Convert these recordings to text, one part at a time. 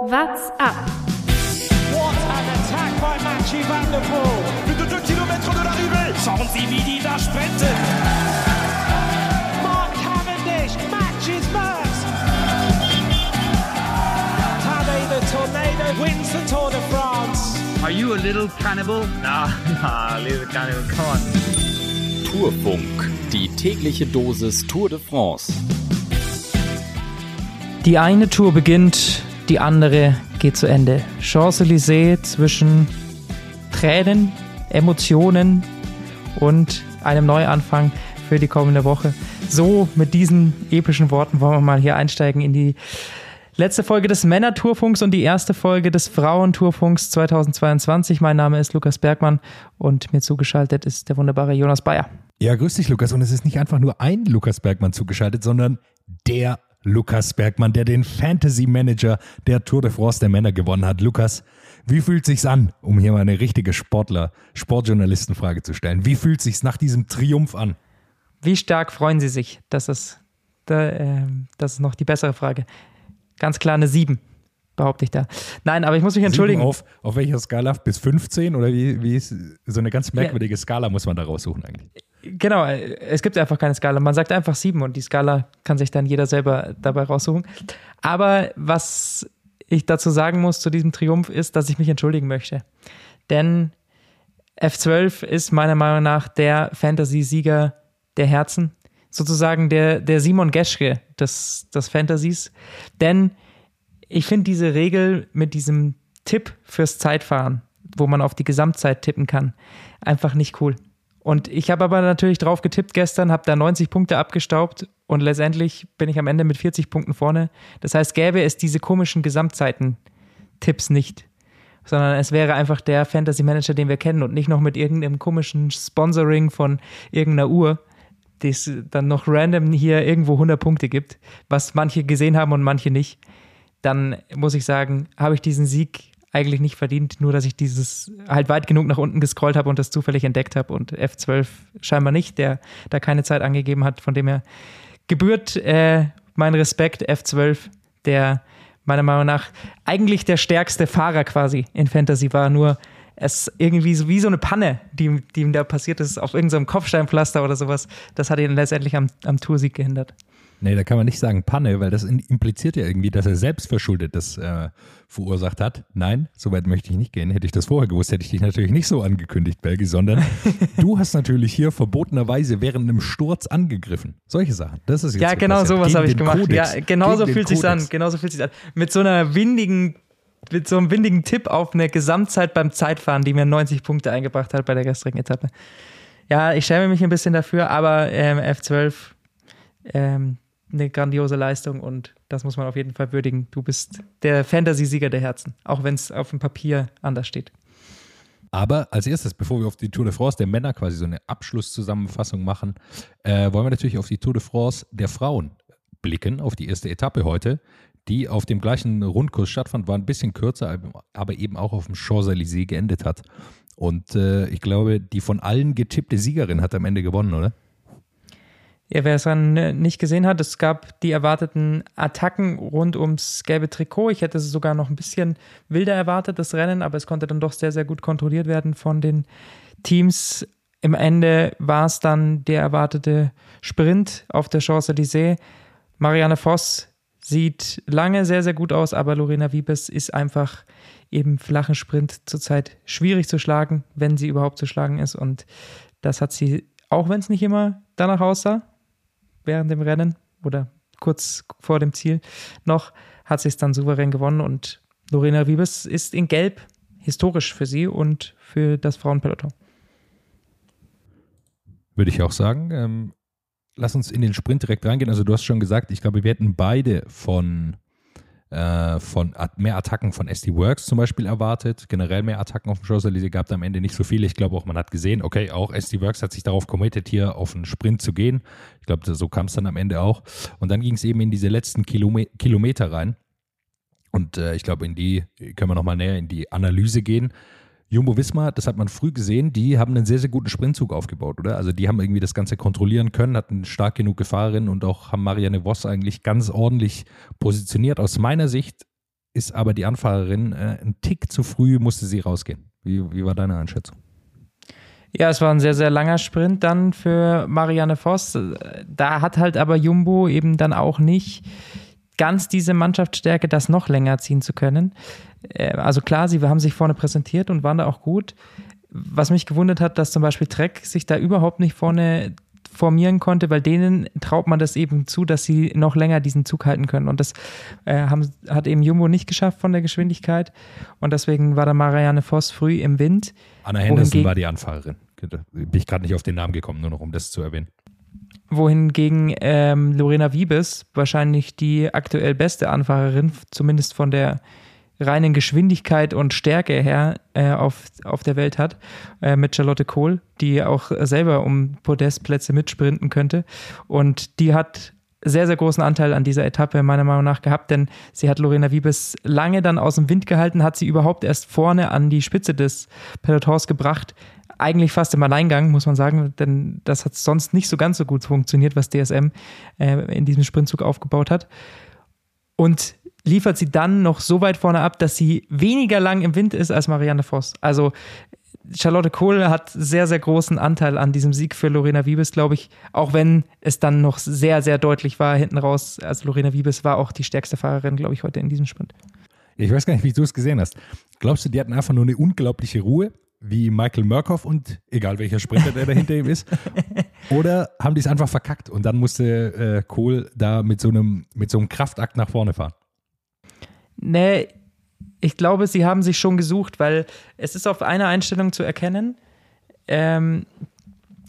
What's up? What an attack by Mathieu Van der Poel. Plus de 2 km de l'arrivée. Schauen Sie, wie die da sprinten. Mark Cavendish matches Max. Tadej the Tornado wins the Tour de France. Are you a little cannibal? Nah, nah, little cannibal, come on. Tourfunk, die tägliche Dosis Tour de France. Die eine Tour beginnt, die andere geht zu Ende. Champs-Élysées zwischen Tränen, Emotionen und einem Neuanfang für die kommende Woche. So mit diesen epischen Worten wollen wir mal hier einsteigen in die letzte Folge des Männer-Tourfunks und die erste Folge des Frauentourfunks 2022. Mein Name ist Lukas Bergmann und mir zugeschaltet ist der wunderbare Jonas Bayer. Ja, grüß dich, Lukas. Und es ist nicht einfach nur ein Lukas Bergmann zugeschaltet, sondern der Lukas Bergmann, der den Fantasy Manager der Tour de France der Männer gewonnen hat. Lukas, wie fühlt sich's an, um hier mal eine richtige Sportler, Sportjournalistenfrage zu stellen? Wie fühlt sich's nach diesem Triumph an? Wie stark freuen Sie sich? Das ist, da, äh, das ist noch die bessere Frage. Ganz klar eine 7, behaupte ich da. Nein, aber ich muss mich entschuldigen. Auf, auf welcher Skala? Bis 15? Oder wie, wie ist so eine ganz merkwürdige Skala muss man da raussuchen eigentlich? Genau, äh, es gibt einfach keine Skala. Man sagt einfach 7 und die Skala kann sich dann jeder selber dabei raussuchen. Aber was ich dazu sagen muss zu diesem Triumph ist, dass ich mich entschuldigen möchte. Denn F12 ist meiner Meinung nach der Fantasy-Sieger der Herzen. Sozusagen der, der Simon Geschke des, des Fantasies. Denn ich finde diese Regel mit diesem Tipp fürs Zeitfahren, wo man auf die Gesamtzeit tippen kann, einfach nicht cool. Und ich habe aber natürlich drauf getippt gestern, habe da 90 Punkte abgestaubt und letztendlich bin ich am Ende mit 40 Punkten vorne. Das heißt, gäbe es diese komischen Gesamtzeiten-Tipps nicht, sondern es wäre einfach der Fantasy Manager, den wir kennen und nicht noch mit irgendeinem komischen Sponsoring von irgendeiner Uhr, die es dann noch random hier irgendwo 100 Punkte gibt, was manche gesehen haben und manche nicht. Dann muss ich sagen, habe ich diesen Sieg eigentlich nicht verdient, nur dass ich dieses halt weit genug nach unten gescrollt habe und das zufällig entdeckt habe und F12 scheinbar nicht, der da keine Zeit angegeben hat, von dem her gebührt äh, mein Respekt F12, der meiner Meinung nach eigentlich der stärkste Fahrer quasi in Fantasy war, nur es irgendwie so wie so eine Panne, die, die ihm da passiert ist, auf irgendeinem Kopfsteinpflaster oder sowas, das hat ihn letztendlich am, am Toursieg gehindert. Nee, da kann man nicht sagen Panne, weil das impliziert ja irgendwie, dass er selbst verschuldet das äh, verursacht hat. Nein, so weit möchte ich nicht gehen. Hätte ich das vorher gewusst, hätte ich dich natürlich nicht so angekündigt, Belgi, sondern du hast natürlich hier verbotenerweise während einem Sturz angegriffen. Solche Sachen. Das ist jetzt Ja, genau passiert. sowas habe ich gemacht. Kodex. Ja, genau so Gegen fühlt sich an. Kodex. Genau so fühlt sich an. Mit so einer windigen, mit so einem windigen Tipp auf eine Gesamtzeit beim Zeitfahren, die mir 90 Punkte eingebracht hat bei der gestrigen Etappe. Ja, ich schäme mich ein bisschen dafür, aber ähm, F12 ähm, eine grandiose Leistung und das muss man auf jeden Fall würdigen. Du bist der Fantasy-Sieger der Herzen, auch wenn es auf dem Papier anders steht. Aber als erstes, bevor wir auf die Tour de France der Männer quasi so eine Abschlusszusammenfassung machen, äh, wollen wir natürlich auf die Tour de France der Frauen blicken, auf die erste Etappe heute, die auf dem gleichen Rundkurs stattfand, war ein bisschen kürzer, aber eben auch auf dem Champs-Élysées geendet hat. Und äh, ich glaube, die von allen getippte Siegerin hat am Ende gewonnen, oder? Ja, wer es dann äh, nicht gesehen hat, es gab die erwarteten Attacken rund ums gelbe Trikot. Ich hätte es sogar noch ein bisschen wilder erwartet, das Rennen, aber es konnte dann doch sehr, sehr gut kontrolliert werden von den Teams. Im Ende war es dann der erwartete Sprint auf der Champs-Élysées. Marianne Voss sieht lange sehr, sehr gut aus, aber Lorena Wiebes ist einfach eben flachen Sprint zurzeit schwierig zu schlagen, wenn sie überhaupt zu schlagen ist. Und das hat sie, auch wenn es nicht immer danach aussah, während dem Rennen oder kurz vor dem Ziel noch, hat sie es dann souverän gewonnen und Lorena Wiebes ist in Gelb historisch für sie und für das Frauenpeloton. Würde ich auch sagen. Ähm, lass uns in den Sprint direkt reingehen. Also du hast schon gesagt, ich glaube, wir hätten beide von, von At- mehr Attacken von SD Works zum Beispiel erwartet. Generell mehr Attacken auf dem Champs-Élysées gab es am Ende nicht so viele. Ich glaube auch, man hat gesehen, okay, auch SD Works hat sich darauf committed, hier auf einen Sprint zu gehen. Ich glaube, so kam es dann am Ende auch. Und dann ging es eben in diese letzten Kilome Kilometer rein. Und äh, ich glaube, in die können wir nochmal näher in die Analyse gehen. Jumbo Visma, das hat man früh gesehen, die haben einen sehr, sehr guten Sprintzug aufgebaut, oder? Also die haben irgendwie das Ganze kontrollieren können, hatten stark genug Gefahrerin und auch haben Marianne Voss eigentlich ganz ordentlich positioniert. Aus meiner Sicht ist aber die Anfahrerin äh, ein Tick zu früh, musste sie rausgehen. Wie, wie war deine Einschätzung? Ja, es war ein sehr, sehr langer Sprint dann für Marianne Voss. Da hat halt aber Jumbo eben dann auch nicht ganz diese Mannschaftsstärke, das noch länger ziehen zu können. Äh, also klar, sie haben sich vorne präsentiert und waren da auch gut. Was mich gewundert hat, dass zum Beispiel Trek sich da überhaupt nicht vorne formieren konnte, weil denen traut man das eben zu, dass sie noch länger diesen Zug halten können. Und das äh, haben, hat eben Jumbo nicht geschafft von der Geschwindigkeit. Und deswegen war da Marianne Voss früh im Wind. Anna Henderson war die Anfahrerin. Bin ich gerade nicht auf den Namen gekommen, nur noch um das zu erwähnen. Wohingegen ähm, Lorena Wiebes wahrscheinlich die aktuell beste Anfahrerin, zumindest von der reinen Geschwindigkeit und Stärke her äh, auf, auf der Welt hat, äh, mit Charlotte Kohl, die auch selber um Podestplätze mitsprinten könnte. Und die hat sehr, sehr großen Anteil an dieser Etappe meiner Meinung nach gehabt, denn sie hat Lorena Wiebes lange dann aus dem Wind gehalten, hat sie überhaupt erst vorne an die Spitze des Pelotons gebracht. Eigentlich fast im Alleingang, muss man sagen, denn das hat sonst nicht so ganz so gut funktioniert, was DSM äh, in diesem Sprintzug aufgebaut hat. Und liefert sie dann noch so weit vorne ab, dass sie weniger lang im Wind ist als Marianne Voss. Also Charlotte Kohl hat sehr, sehr großen Anteil an diesem Sieg für Lorena Wiebes, glaube ich, auch wenn es dann noch sehr, sehr deutlich war hinten raus. Also Lorena Wiebes war auch die stärkste Fahrerin, glaube ich, heute in diesem Sprint. Ich weiß gar nicht, wie du es gesehen hast. Glaubst du, die hatten einfach nur eine unglaubliche Ruhe, wie Michael Murkoff und egal welcher Sprinter, der da hinter ihm ist? Oder haben die es einfach verkackt und dann musste äh, Kohl da mit so, einem, mit so einem Kraftakt nach vorne fahren? Nee, ich glaube, sie haben sich schon gesucht, weil es ist auf einer Einstellung zu erkennen, ähm,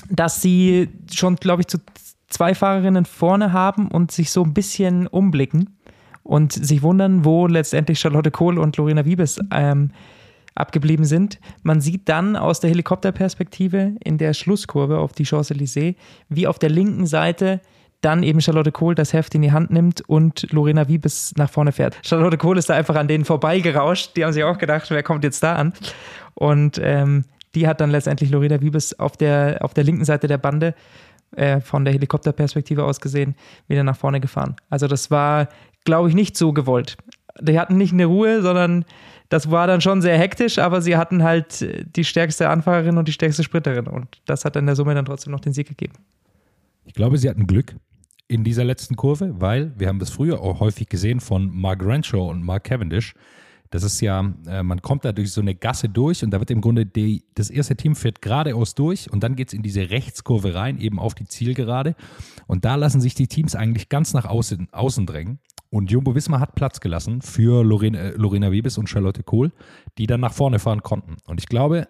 dass sie schon, glaube ich, zu zwei Fahrerinnen vorne haben und sich so ein bisschen umblicken und sich wundern, wo letztendlich Charlotte Kohl und Lorena Wiebes ähm, abgeblieben sind. Man sieht dann aus der Helikopterperspektive in der Schlusskurve auf die Champs-Élysées, wie auf der linken Seite dann eben Charlotte Kohl das Heft in die Hand nimmt und Lorena Wiebes nach vorne fährt. Charlotte Kohl ist da einfach an denen vorbeigerauscht. Die haben sich auch gedacht, wer kommt jetzt da an? Und ähm, die hat dann letztendlich Lorena Wiebes auf der, auf der linken Seite der Bande äh, von der Helikopterperspektive aus gesehen wieder nach vorne gefahren. Also das war, glaube ich, nicht so gewollt. Die hatten nicht eine Ruhe, sondern das war dann schon sehr hektisch, aber sie hatten halt die stärkste Anfahrerin und die stärkste Sprinterin. Und das hat in der Summe dann trotzdem noch den Sieg gegeben. Ich glaube, sie hatten Glück in dieser letzten Kurve, weil wir haben das früher auch häufig gesehen von Mark Renshaw und Mark Cavendish. Das ist ja, äh, man kommt da durch so eine Gasse durch und da wird im Grunde die, das erste Team fährt geradeaus durch und dann geht es in diese Rechtskurve rein, eben auf die Zielgerade. Und da lassen sich die Teams eigentlich ganz nach außen, außen drängen. Und Jumbo Wismar hat Platz gelassen für Lorena, äh, Lorena Webes und Charlotte Kohl, die dann nach vorne fahren konnten. Und ich glaube,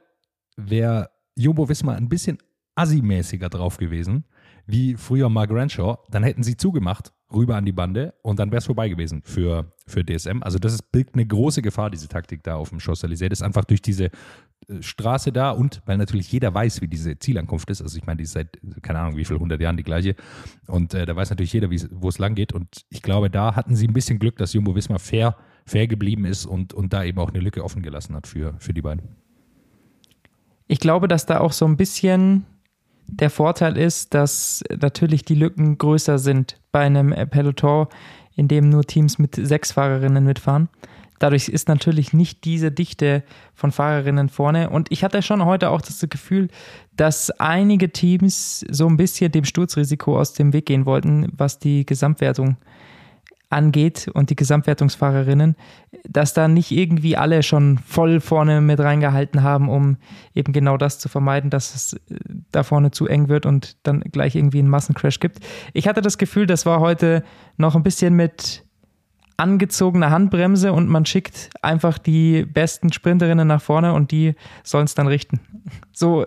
wäre Jumbo Wismar ein bisschen assi-mäßiger drauf gewesen, wie früher Mark Renshaw, dann hätten sie zugemacht, rüber an die Bande und dann wäre es vorbei gewesen für, für DSM. Also das ist, birgt eine große Gefahr, diese Taktik da auf dem Champs-Élysées. Das ist einfach durch diese Straße da und weil natürlich jeder weiß, wie diese Zielankunft ist. Also ich meine, die ist seit, keine Ahnung, wie viel, 100 Jahren die gleiche. Und äh, da weiß natürlich jeder, wo es lang geht. Und ich glaube, da hatten sie ein bisschen Glück, dass Jumbo Wismar fair, fair geblieben ist und, und da eben auch eine Lücke offen gelassen hat für, für die beiden. Ich glaube, dass da auch so ein bisschen der Vorteil ist, dass natürlich die Lücken größer sind bei einem Peloton, in dem nur Teams mit sechs Fahrerinnen mitfahren. Dadurch ist natürlich nicht diese Dichte von Fahrerinnen vorne. Und ich hatte schon heute auch das Gefühl, dass einige Teams so ein bisschen dem Sturzrisiko aus dem Weg gehen wollten, was die Gesamtwertung angeht und die Gesamtwertungsfahrerinnen, dass da nicht irgendwie alle schon voll vorne mit reingehalten haben, um eben genau das zu vermeiden, dass es äh, da vorne zu eng wird und dann gleich irgendwie einen Massencrash gibt. Ich hatte das Gefühl, das war heute noch ein bisschen mit angezogener Handbremse und man schickt einfach die besten Sprinterinnen nach vorne und die sollen es dann richten. So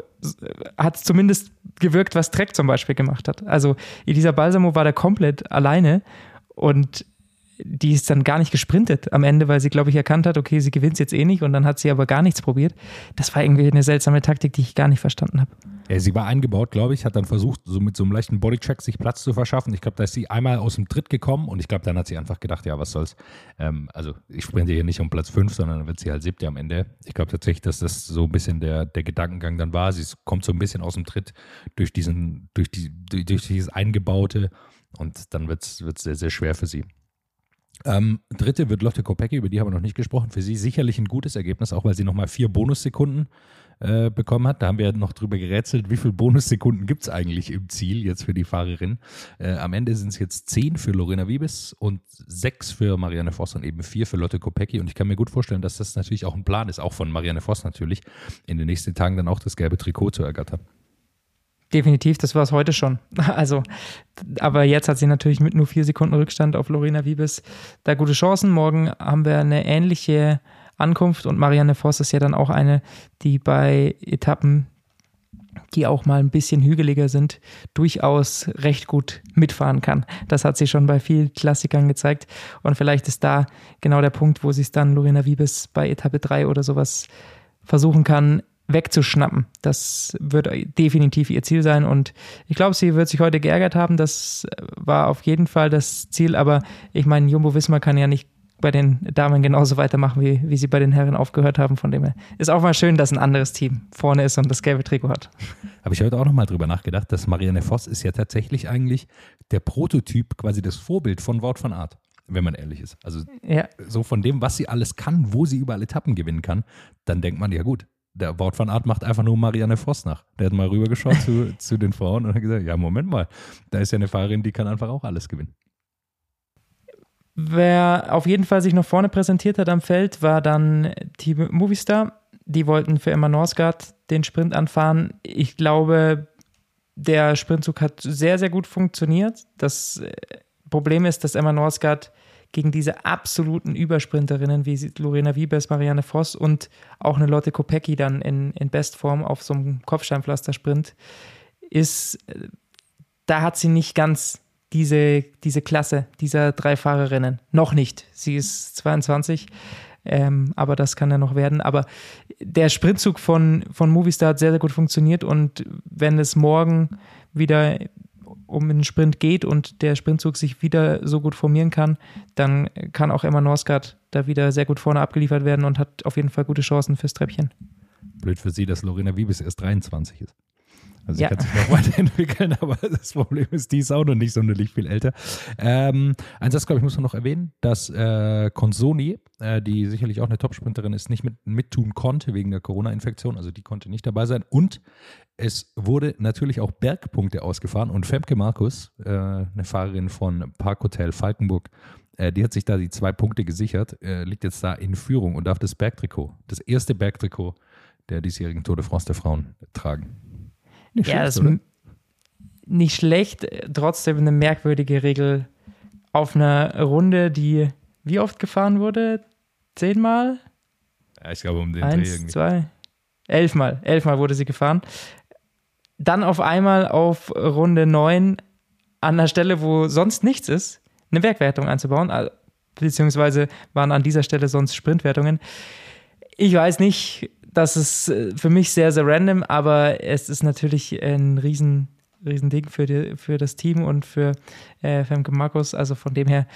hat es zumindest gewirkt, was Trek zum Beispiel gemacht hat. Also Elisa Balsamo war da komplett alleine und die ist dann gar nicht gesprintet am Ende, weil sie, glaube ich, erkannt hat, okay, sie gewinnt jetzt eh nicht und dann hat sie aber gar nichts probiert. Das war irgendwie eine seltsame Taktik, die ich gar nicht verstanden habe. Ja, sie war eingebaut, glaube ich, hat dann versucht, so mit so einem leichten Bodycheck sich Platz zu verschaffen. Ich glaube, da ist sie einmal aus dem Tritt gekommen und ich glaube, dann hat sie einfach gedacht, ja, was soll's. Ähm, also ich sprinte hier nicht um Platz 5, sondern dann wird sie halt siebte am Ende. Ich glaube tatsächlich, dass das so ein bisschen der, der Gedankengang dann war. Sie kommt so ein bisschen aus dem Tritt durch diesen, durch die, durch dieses Eingebaute und dann wird es sehr, sehr schwer für sie. Ähm, dritte wird Lotte Kopecki, über die haben wir noch nicht gesprochen. Für sie sicherlich ein gutes Ergebnis, auch weil sie nochmal vier Bonussekunden äh, bekommen hat. Da haben wir noch drüber gerätselt, wie viele Bonussekunden gibt es eigentlich im Ziel jetzt für die Fahrerin. Äh, am Ende sind es jetzt zehn für Lorena Wiebes und sechs für Marianne Voss und eben vier für Lotte Kopecki. Und ich kann mir gut vorstellen, dass das natürlich auch ein Plan ist, auch von Marianne Voss natürlich, in den nächsten Tagen dann auch das gelbe Trikot zu ergattern. Definitiv, das war es heute schon. Also, aber jetzt hat sie natürlich mit nur vier Sekunden Rückstand auf Lorena Wiebes da gute Chancen. Morgen haben wir eine ähnliche Ankunft und Marianne Voss ist ja dann auch eine, die bei Etappen, die auch mal ein bisschen hügeliger sind, durchaus recht gut mitfahren kann. Das hat sie schon bei vielen Klassikern gezeigt und vielleicht ist da genau der Punkt, wo sie es dann Lorena Wiebes bei Etappe 3 oder sowas versuchen kann, wegzuschnappen. Das wird definitiv ihr Ziel sein und ich glaube, sie wird sich heute geärgert haben. Das war auf jeden Fall das Ziel, aber ich meine, Jumbo Wismar kann ja nicht bei den Damen genauso weitermachen, wie, wie sie bei den Herren aufgehört haben. Von dem her ist auch mal schön, dass ein anderes Team vorne ist und das gelbe Trikot hat. Habe ich heute auch nochmal drüber nachgedacht, dass Marianne Voss ist ja tatsächlich eigentlich der Prototyp, quasi das Vorbild von Wort von Art wenn man ehrlich ist. Also ja. so von dem, was sie alles kann, wo sie überall Etappen gewinnen kann, dann denkt man, ja gut, der Wort von Art macht einfach nur Marianne Voss nach. Der hat mal rübergeschaut zu, zu den Frauen und hat gesagt, ja, Moment mal, da ist ja eine Fahrerin, die kann einfach auch alles gewinnen. Wer auf jeden Fall sich noch vorne präsentiert hat am Feld, war dann Team Movistar. Die wollten für Emma Norsgaard den Sprint anfahren. Ich glaube, der Sprintzug hat sehr, sehr gut funktioniert. Das Problem ist, dass Emma Norsgaard gegen diese absoluten Übersprinterinnen wie Lorena Wiebes, Marianne Voss und auch eine Lotte Kopecki dann in, in Bestform auf so einem Kopfsteinpflaster-Sprint ist, da hat sie nicht ganz diese, diese Klasse dieser drei Fahrerinnen. Noch nicht. Sie ist 22. Ähm, aber das kann ja noch werden. Aber der Sprintzug von, von Movistar hat sehr, sehr gut funktioniert und wenn es morgen wieder um einen Sprint geht und der Sprintzug sich wieder so gut formieren kann, dann kann auch Emma Norsgaard da wieder sehr gut vorne abgeliefert werden und hat auf jeden Fall gute Chancen fürs Treppchen. Blöd für sie, dass Lorena Wiebes erst 23 ist. Also ja. sie kann sich noch weiterentwickeln, aber das Problem ist, die ist auch noch nicht sonderlich viel älter. Ähm, ein Satz, glaube ich, muss man noch erwähnen, dass äh, Consoni, äh, die sicherlich auch eine Topsprinterin ist, nicht mit, mittun konnte wegen der Corona-Infektion. Also die konnte nicht dabei sein. Und es wurde natürlich auch Bergpunkte ausgefahren. Und Femke Markus, äh, eine Fahrerin von Parkhotel Falkenburg, äh, die hat sich da die zwei Punkte gesichert, äh, liegt jetzt da in Führung und darf das Bergtrikot, das erste Bergtrikot der diesjährigen Tour de France der Frauen tragen. Nicht ja, schlecht, das nicht schlecht, trotzdem eine merkwürdige Regel auf einer Runde, die wie oft gefahren wurde? Zehnmal? Ja, ich glaube um den Eins, Dreh irgendwie. zwei, elfmal. Elfmal wurde sie gefahren. Dann auf einmal auf Runde neun an einer Stelle, wo sonst nichts ist, eine Bergwertung einzubauen, beziehungsweise waren an dieser Stelle sonst Sprintwertungen. Ich weiß nicht, das ist äh, für mich sehr, sehr random, aber es ist natürlich ein riesen, riesen Ding für, die, für das Team und für äh, Femke Markus. Also von dem her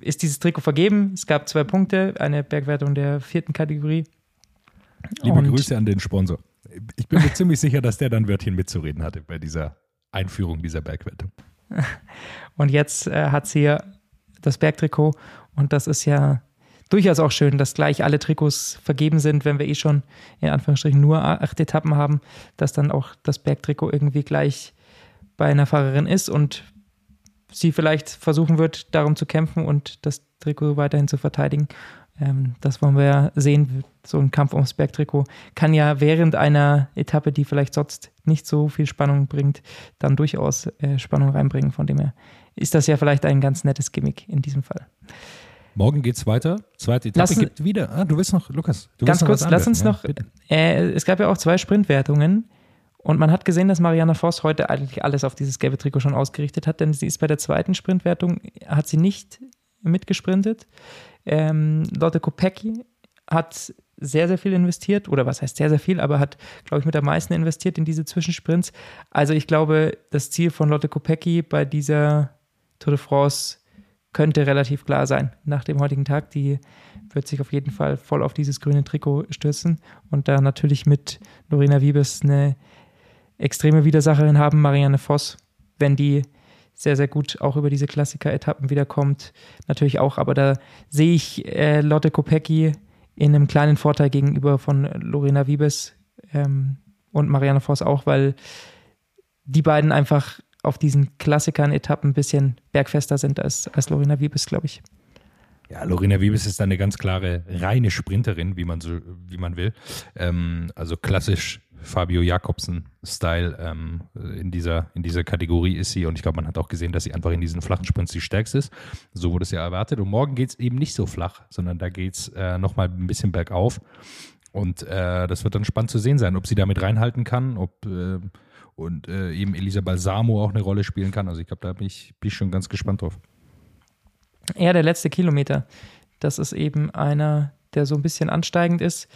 ist dieses Trikot vergeben. Es gab zwei Punkte, eine Bergwertung der vierten Kategorie. Liebe und Grüße an den Sponsor. Ich bin mir ziemlich sicher, dass der dann Wörtchen mitzureden hatte bei dieser Einführung dieser Bergwertung. Und jetzt äh, hat sie ja das Bergtrikot und das ist ja durchaus auch schön, dass gleich alle Trikots vergeben sind, wenn wir eh schon in Anführungsstrichen nur acht Etappen haben, dass dann auch das Bergtrikot irgendwie gleich bei einer Fahrerin ist und sie vielleicht versuchen wird, darum zu kämpfen und das Trikot weiterhin zu verteidigen. Ähm, das wollen wir ja sehen. So ein Kampf ums Bergtrikot kann ja während einer Etappe, die vielleicht sonst nicht so viel Spannung bringt, dann durchaus äh, Spannung reinbringen. Von dem her ist das ja vielleicht ein ganz nettes Gimmick in diesem Fall. Morgen geht es weiter. Zweite Etappe lass, gibt wieder. Ah, du willst noch, Lukas. Du ganz kurz, lass uns ja, noch. Äh, es gab ja auch zwei Sprintwertungen. Und man hat gesehen, dass Mariana Voss heute eigentlich alles auf dieses gelbe Trikot schon ausgerichtet hat, denn sie ist bei der zweiten Sprintwertung, hat sie nicht mitgesprintet. Ähm, Lotte Kopecki hat sehr, sehr viel investiert, oder was heißt sehr, sehr viel, aber hat, glaube ich, mit am meisten investiert in diese Zwischensprints. Also ich glaube, das Ziel von Lotte Kopecki bei dieser Tour de France könnte relativ klar sein nach dem heutigen Tag. Die wird sich auf jeden Fall voll auf dieses grüne Trikot stürzen und da natürlich mit Lorena Wiebes eine extreme Widersacherin haben, Marianne Voss. Wenn die sehr, sehr gut auch über diese Klassiker-Etappen wiederkommt. Natürlich auch, aber da sehe ich äh, Lotte Kopecki in einem kleinen Vorteil gegenüber von Lorena Wiebes ähm, und Marianne Voss auch, weil die beiden einfach auf diesen Klassikern-Etappen ein bisschen bergfester sind als, als Lorena Wiebes, glaube ich. Ja, Lorena Wiebes ist eine ganz klare reine Sprinterin, wie man so, wie man will. Ähm, also klassisch Fabio Jakobsen-Style ähm, in, dieser, in dieser Kategorie ist sie. Und ich glaube, man hat auch gesehen, dass sie einfach in diesen flachen Sprints die stärkste ist. So wurde es ja erwartet. Und morgen geht es eben nicht so flach, sondern da geht es äh, nochmal ein bisschen bergauf. Und äh, das wird dann spannend zu sehen sein, ob sie damit reinhalten kann, ob äh, und äh, eben Elisa Balsamo auch eine Rolle spielen kann. Also ich glaube, da bin ich, bin ich schon ganz gespannt drauf. Ja, der letzte Kilometer. Das ist eben einer, der so ein bisschen ansteigend ist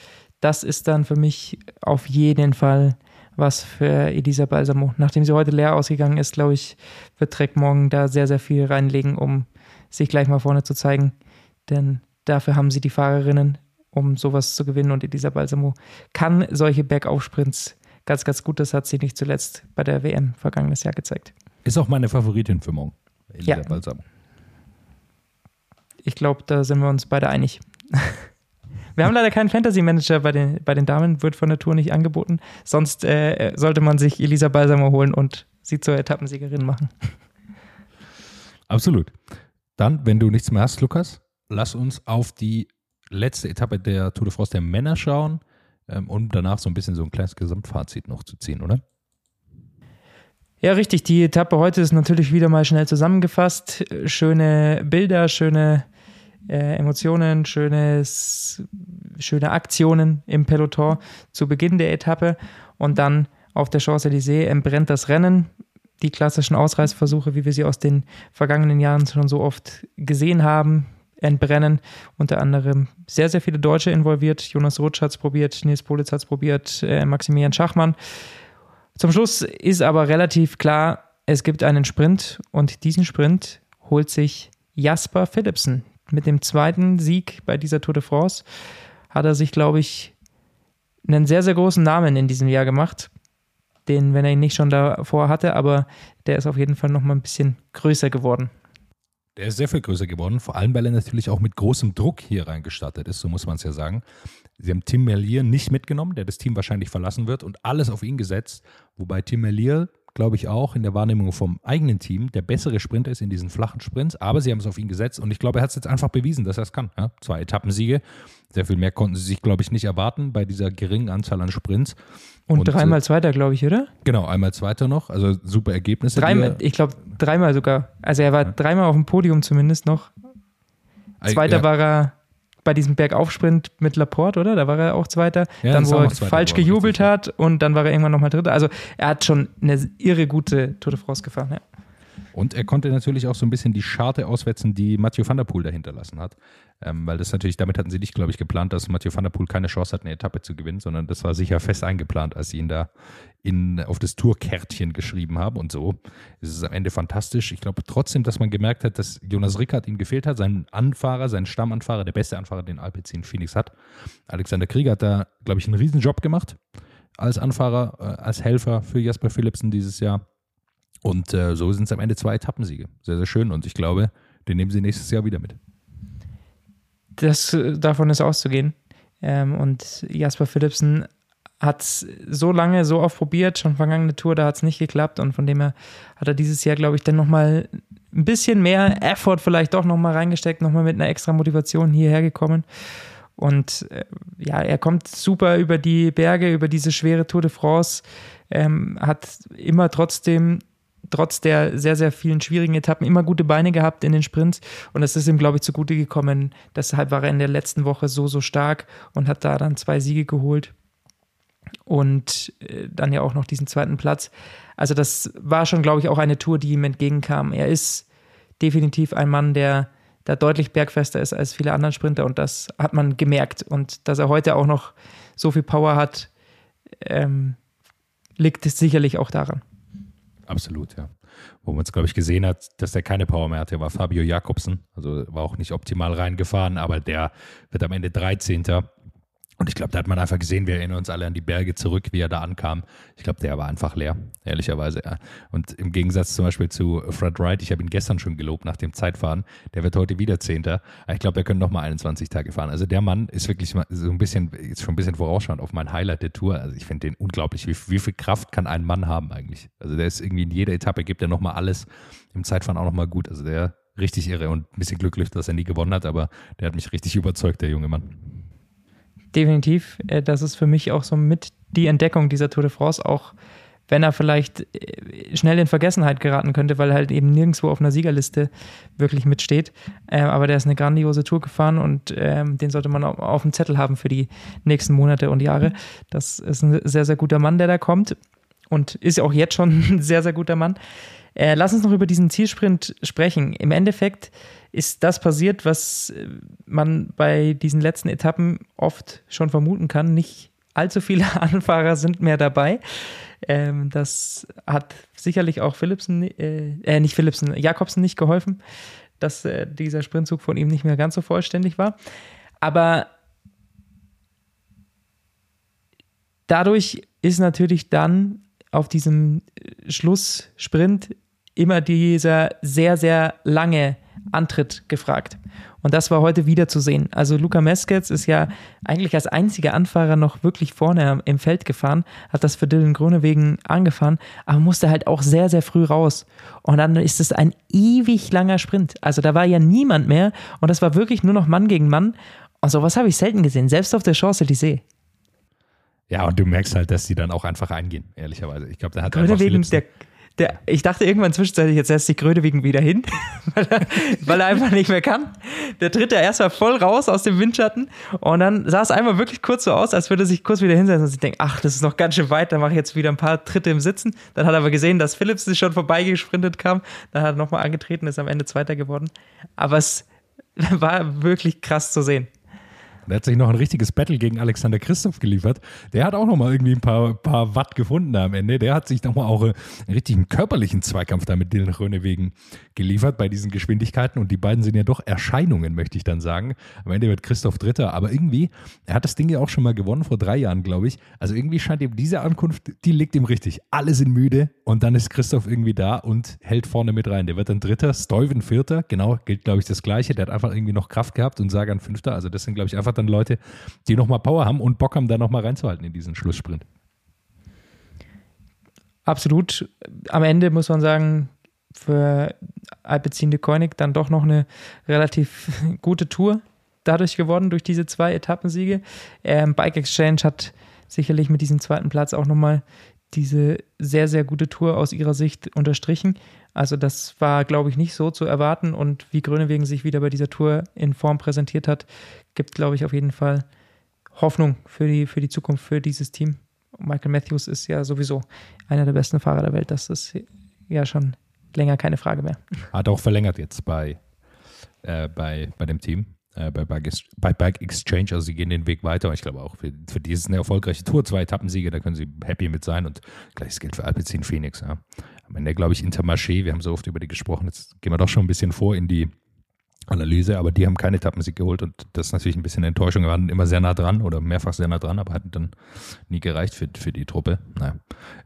das ist dann für mich auf jeden Fall was für Elisa Balsamo. Nachdem sie heute leer ausgegangen ist, glaube ich, wird Trek morgen da sehr, sehr viel reinlegen, um sich gleich mal vorne zu zeigen. Denn dafür haben sie die Fahrerinnen, um sowas zu gewinnen. Und Elisa Balsamo kann solche Bergaufsprints ganz, ganz gut. Das hat sie nicht zuletzt bei der WM vergangenes Jahr gezeigt. Ist auch meine Favoritin für morgen, Elisa ja. Balsamo. Ich glaube, da sind wir uns beide einig. Wir haben leider keinen Fantasy-Manager bei den, bei den Damen, wird von der Tour nicht angeboten. Sonst äh, sollte man sich Elisa Balsamer holen und sie zur Etappensiegerin machen. Absolut. Dann, wenn du nichts mehr hast, Lukas, lass uns auf die letzte Etappe der Tour de France der Männer schauen ähm, und danach so ein bisschen so ein kleines Gesamtfazit noch zu ziehen, oder? Ja, richtig. Die Etappe heute ist natürlich wieder mal schnell zusammengefasst. Schöne Bilder, schöne äh, Emotionen, schönes, schöne Aktionen im Peloton zu Beginn der Etappe und dann auf der Champs-Élysées entbrennt das Rennen. Die klassischen Ausreißversuche, wie wir sie aus den vergangenen Jahren schon so oft gesehen haben, entbrennen. Unter anderem sehr, sehr viele Deutsche involviert. Jonas Rutsch hat es probiert, Nils Politz hat es probiert, äh, Maximilian Schachmann. Zum Schluss ist aber relativ klar, es gibt einen Sprint und diesen Sprint holt sich Jasper Philipsen, mit dem zweiten Sieg bei dieser Tour de France hat er sich, glaube ich, einen sehr, sehr großen Namen in diesem Jahr gemacht. Den, wenn er ihn nicht schon davor hatte, aber der ist auf jeden Fall noch mal ein bisschen größer geworden. Der ist sehr viel größer geworden, vor allem weil er natürlich auch mit großem Druck hier reingestartet ist, so muss man es ja sagen. Sie haben Tim Merlier nicht mitgenommen, der das Team wahrscheinlich verlassen wird und alles auf ihn gesetzt, wobei Tim Merlier glaube ich, auch in der Wahrnehmung vom eigenen Team der bessere Sprinter ist in diesen flachen Sprints. Aber sie haben es auf ihn gesetzt und ich glaube, er hat es jetzt einfach bewiesen, dass er es kann. Ja? Zwei Etappensiege. Sehr viel mehr konnten sie sich, glaube ich, nicht erwarten bei dieser geringen Anzahl an Sprints. Und, und dreimal äh, Zweiter, glaube ich, oder? Genau, einmal Zweiter noch. Also super Ergebnisse. Dreimal, ich glaube, dreimal sogar. Also er war ja. dreimal auf dem Podium zumindest noch. Zweiter ja. war er bei diesem Bergaufsprint mit Laporte, oder? Da war er auch Zweiter. Ja, dann, wo er falsch gejubelt hat und dann war er irgendwann nochmal Dritter. Also er hat schon eine irre gute Tour de France gefahren, ja. Und er konnte natürlich auch so ein bisschen die Scharte auswetzen, die Mathieu van der Poel dahinterlassen hat. Ähm, weil das natürlich, damit hatten sie nicht, glaube ich, geplant, dass Mathieu van der Poel keine Chance hat, eine Etappe zu gewinnen, sondern das war sicher fest eingeplant, als sie ihn da in, auf das Tourkärtchen geschrieben haben. Und so ist es am Ende fantastisch. Ich glaube trotzdem, dass man gemerkt hat, dass Jonas Rickard ihm gefehlt hat, sein Anfahrer, sein Stammanfahrer, der beste Anfahrer, den Alpecin Phoenix hat. Alexander Krieger hat da, glaube ich, einen Riesenjob gemacht als Anfahrer, äh, als Helfer für Jasper Philipsen dieses Jahr. Und äh, so sind es am Ende zwei Etappensiege. Sehr, sehr schön. Und ich glaube, den nehmen sie nächstes Jahr wieder mit. Das, äh, davon ist auszugehen. Ähm, und Jasper Philipsen hat es so lange, so oft probiert, schon vergangene Tour, da hat es nicht geklappt. Und von dem her hat er dieses Jahr, glaube ich, dann nochmal ein bisschen mehr Effort vielleicht doch nochmal reingesteckt, nochmal mit einer extra Motivation hierher gekommen. Und äh, ja, er kommt super über die Berge, über diese schwere Tour de France, ähm, hat immer trotzdem trotz der sehr, sehr vielen schwierigen Etappen immer gute Beine gehabt in den Sprints. Und das ist ihm, glaube ich, zugute gekommen. Deshalb war er in der letzten Woche so, so stark und hat da dann zwei Siege geholt. Und äh, dann ja auch noch diesen zweiten Platz. Also, das war schon, glaube ich, auch eine Tour, die ihm entgegenkam. Er ist definitiv ein Mann, der da deutlich bergfester ist als viele andere Sprinter und das hat man gemerkt. Und dass er heute auch noch so viel Power hat, ähm, liegt es sicherlich auch daran. Absolut, ja. Wo man es, glaube ich, gesehen hat, dass der keine Power mehr hatte, war Fabio Jakobsen. Also war auch nicht optimal reingefahren, aber der wird am Ende 13. Und ich glaube, da hat man einfach gesehen, wir erinnern uns alle an die Berge zurück, wie er da ankam. Ich glaube, der war einfach leer, ehrlicherweise. Ja. Und im Gegensatz zum Beispiel zu Fred Wright, ich habe ihn gestern schon gelobt nach dem Zeitfahren, der wird heute wieder Zehnter. Ich glaube, er könnte noch mal 21 Tage fahren. Also der Mann ist wirklich so ein bisschen, jetzt schon ein bisschen vorausschauend auf mein Highlight der Tour. Also ich finde den unglaublich. Wie, wie, viel Kraft kann ein Mann haben eigentlich? Also der ist irgendwie in jeder Etappe, gibt er noch mal alles. Im Zeitfahren auch noch mal gut. Also der richtig irre und ein bisschen glücklich, dass er nie gewonnen hat, aber der hat mich richtig überzeugt, der junge Mann definitiv. Äh, das ist für mich auch so mit die Entdeckung dieser Tour de France, auch wenn er vielleicht äh, schnell in Vergessenheit geraten könnte, weil er halt eben nirgendwo auf einer Siegerliste wirklich mitsteht. Ähm, aber der ist eine grandiose Tour gefahren und ähm, den sollte man auf dem Zettel haben für die nächsten Monate und Jahre. Das ist ein sehr, sehr guter Mann, der da kommt und ist auch jetzt schon ein sehr, sehr guter Mann. Äh, lass uns noch über diesen Zielsprint sprechen. Im Endeffekt ist das passiert, was äh, man bei diesen letzten Etappen oft schon vermuten kann. Nicht allzu viele Anfahrer sind mehr dabei. Ähm, das hat sicherlich auch Philipsen, äh, äh, nicht Philipsen, Jakobsen nicht geholfen, dass äh, dieser Sprintzug von ihm nicht mehr ganz so vollständig war. Aber dadurch ist natürlich dann auf diesem Schlusssprint immer dieser sehr, sehr lange Antritt gefragt. Und das war heute wieder zu sehen. Also Luca Meskets ist ja eigentlich als einziger Anfahrer noch wirklich vorne im Feld gefahren, hat das für Dylan Grunewegen angefahren, aber musste halt auch sehr, sehr früh raus. Und dann ist es ein ewig langer Sprint. Also da war ja niemand mehr und das war wirklich nur noch Mann gegen Mann. Und sowas habe ich selten gesehen, selbst auf der Champs-Élysées. Ja, und du merkst halt, dass die dann auch einfach eingehen, ehrlicherweise. Ich glaube, da hat Grünewegen, einfach der, der, ich dachte irgendwann zwischenzeitlich, jetzt setzt sich Grödewegen wieder hin, weil, er, weil er einfach nicht mehr kann. Der tritt ja erstmal voll raus aus dem Windschatten und dann sah es einmal wirklich kurz so aus, als würde er sich kurz wieder hinsetzen und sich denken, ach, das ist noch ganz schön weit, dann mache ich jetzt wieder ein paar Tritte im Sitzen. Dann hat er aber gesehen, dass Philips schon vorbeigesprintet kam, dann hat er nochmal angetreten, ist am Ende Zweiter geworden. Aber es war wirklich krass zu sehen. Der hat sich noch ein richtiges Battle gegen Alexander Christoph geliefert. Der hat auch noch mal irgendwie ein paar, paar Watt gefunden am Ende. Der hat sich noch mal auch einen richtigen körperlichen Zweikampf da mit Dylan Rönewegen geliefert bei diesen Geschwindigkeiten. Und die beiden sind ja doch Erscheinungen, möchte ich dann sagen. Am Ende wird Christoph Dritter. Aber irgendwie, er hat das Ding ja auch schon mal gewonnen vor drei Jahren, glaube ich. Also irgendwie scheint ihm diese Ankunft, die liegt ihm richtig. Alle sind müde und dann ist Christoph irgendwie da und hält vorne mit rein. Der wird dann Dritter, Stuyven Vierter. Genau, gilt, glaube ich, das Gleiche. Der hat einfach irgendwie noch Kraft gehabt und Sagan Fünfter. Also das sind, glaube ich, einfach einfach dann Leute, die nochmal Power haben und Bock haben, da nochmal reinzuhalten in diesen Schlusssprint. Absolut. Am Ende muss man sagen, für Alpecin de Koenig dann doch noch eine relativ gute Tour dadurch geworden, durch diese zwei Etappensiege. Ähm, Bike Exchange hat sicherlich mit diesem zweiten Platz auch nochmal diese sehr, sehr gute Tour aus ihrer Sicht unterstrichen. Also das war, glaube ich, nicht so zu erwarten. Und wie Grönewegen sich wieder bei dieser Tour in Form präsentiert hat, gibt, glaube ich, auf jeden Fall Hoffnung für die, für die Zukunft, für dieses Team. Michael Matthews ist ja sowieso einer der besten Fahrer der Welt. Das ist ja schon länger keine Frage mehr. Hat auch verlängert jetzt bei, äh, bei, bei dem Team, äh, bei, Bike, bei Bike Exchange. Also sie gehen den Weg weiter. Ich glaube auch, für, für die ist es eine erfolgreiche Tour. Zwei Etappensiege, da können sie happy mit sein. Und gleiches gilt für Alpecin Phoenix. Ja. Am Ende, glaube ich, Intermarché, wir haben so oft über die gesprochen, jetzt gehen wir doch schon ein bisschen vor in die Analyse, aber die haben keine Etappensieg geholt und das ist natürlich ein bisschen Enttäuschung. Wir waren immer sehr nah dran oder mehrfach sehr nah dran, aber hatten dann nie gereicht für, für die Truppe. Naja,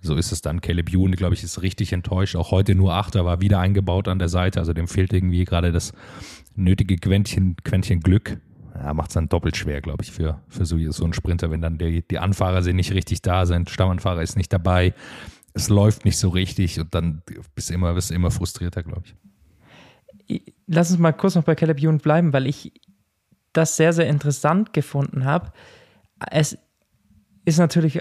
so ist es dann. Caleb Ewan, glaube ich, ist richtig enttäuscht. Auch heute nur Achter, war wieder eingebaut an der Seite. Also dem fehlt irgendwie gerade das nötige Quäntchen, Quäntchen Glück. Ja, macht es dann doppelt schwer, glaube ich, für, für so, so einen Sprinter, wenn dann die, die Anfahrer sind nicht richtig da, sein Stammanfahrer ist nicht dabei, es läuft nicht so richtig und dann bist du immer, bist immer frustrierter, glaube ich lass uns mal kurz noch bei Caleb Ewan bleiben, weil ich das sehr, sehr interessant gefunden habe. Es ist natürlich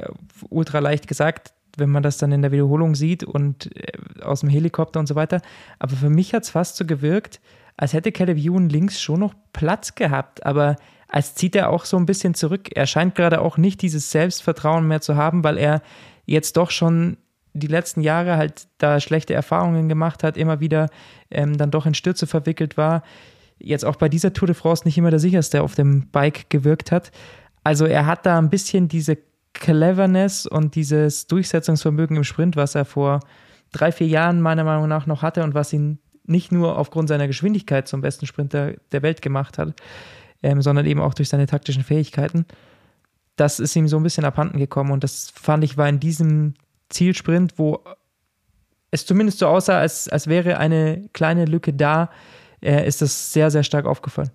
ultra leicht gesagt, wenn man das dann in der Wiederholung sieht und äh, aus dem Helikopter und so weiter. Aber für mich hat es fast so gewirkt, als hätte Caleb Ewan links schon noch Platz gehabt, aber als zieht er auch so ein bisschen zurück. Er scheint gerade auch nicht dieses Selbstvertrauen mehr zu haben, weil er jetzt doch schon die letzten Jahre halt da schlechte Erfahrungen gemacht hat, immer wieder ähm, dann doch in Stürze verwickelt war, jetzt auch bei dieser Tour de France nicht immer der sicherste auf dem Bike gewirkt hat. Also er hat da ein bisschen diese Cleverness und dieses Durchsetzungsvermögen im Sprint, was er vor drei, vier Jahren meiner Meinung nach noch hatte und was ihn nicht nur aufgrund seiner Geschwindigkeit zum besten Sprinter der Welt gemacht hat, ähm, sondern eben auch durch seine taktischen Fähigkeiten. das ist ihm so ein bisschen abhanden gekommen und das fand ich war in diesem Zielsprint, wo es zumindest so aussah, als, als wäre eine kleine Lücke da, äh, ist das sehr, sehr stark aufgefallen.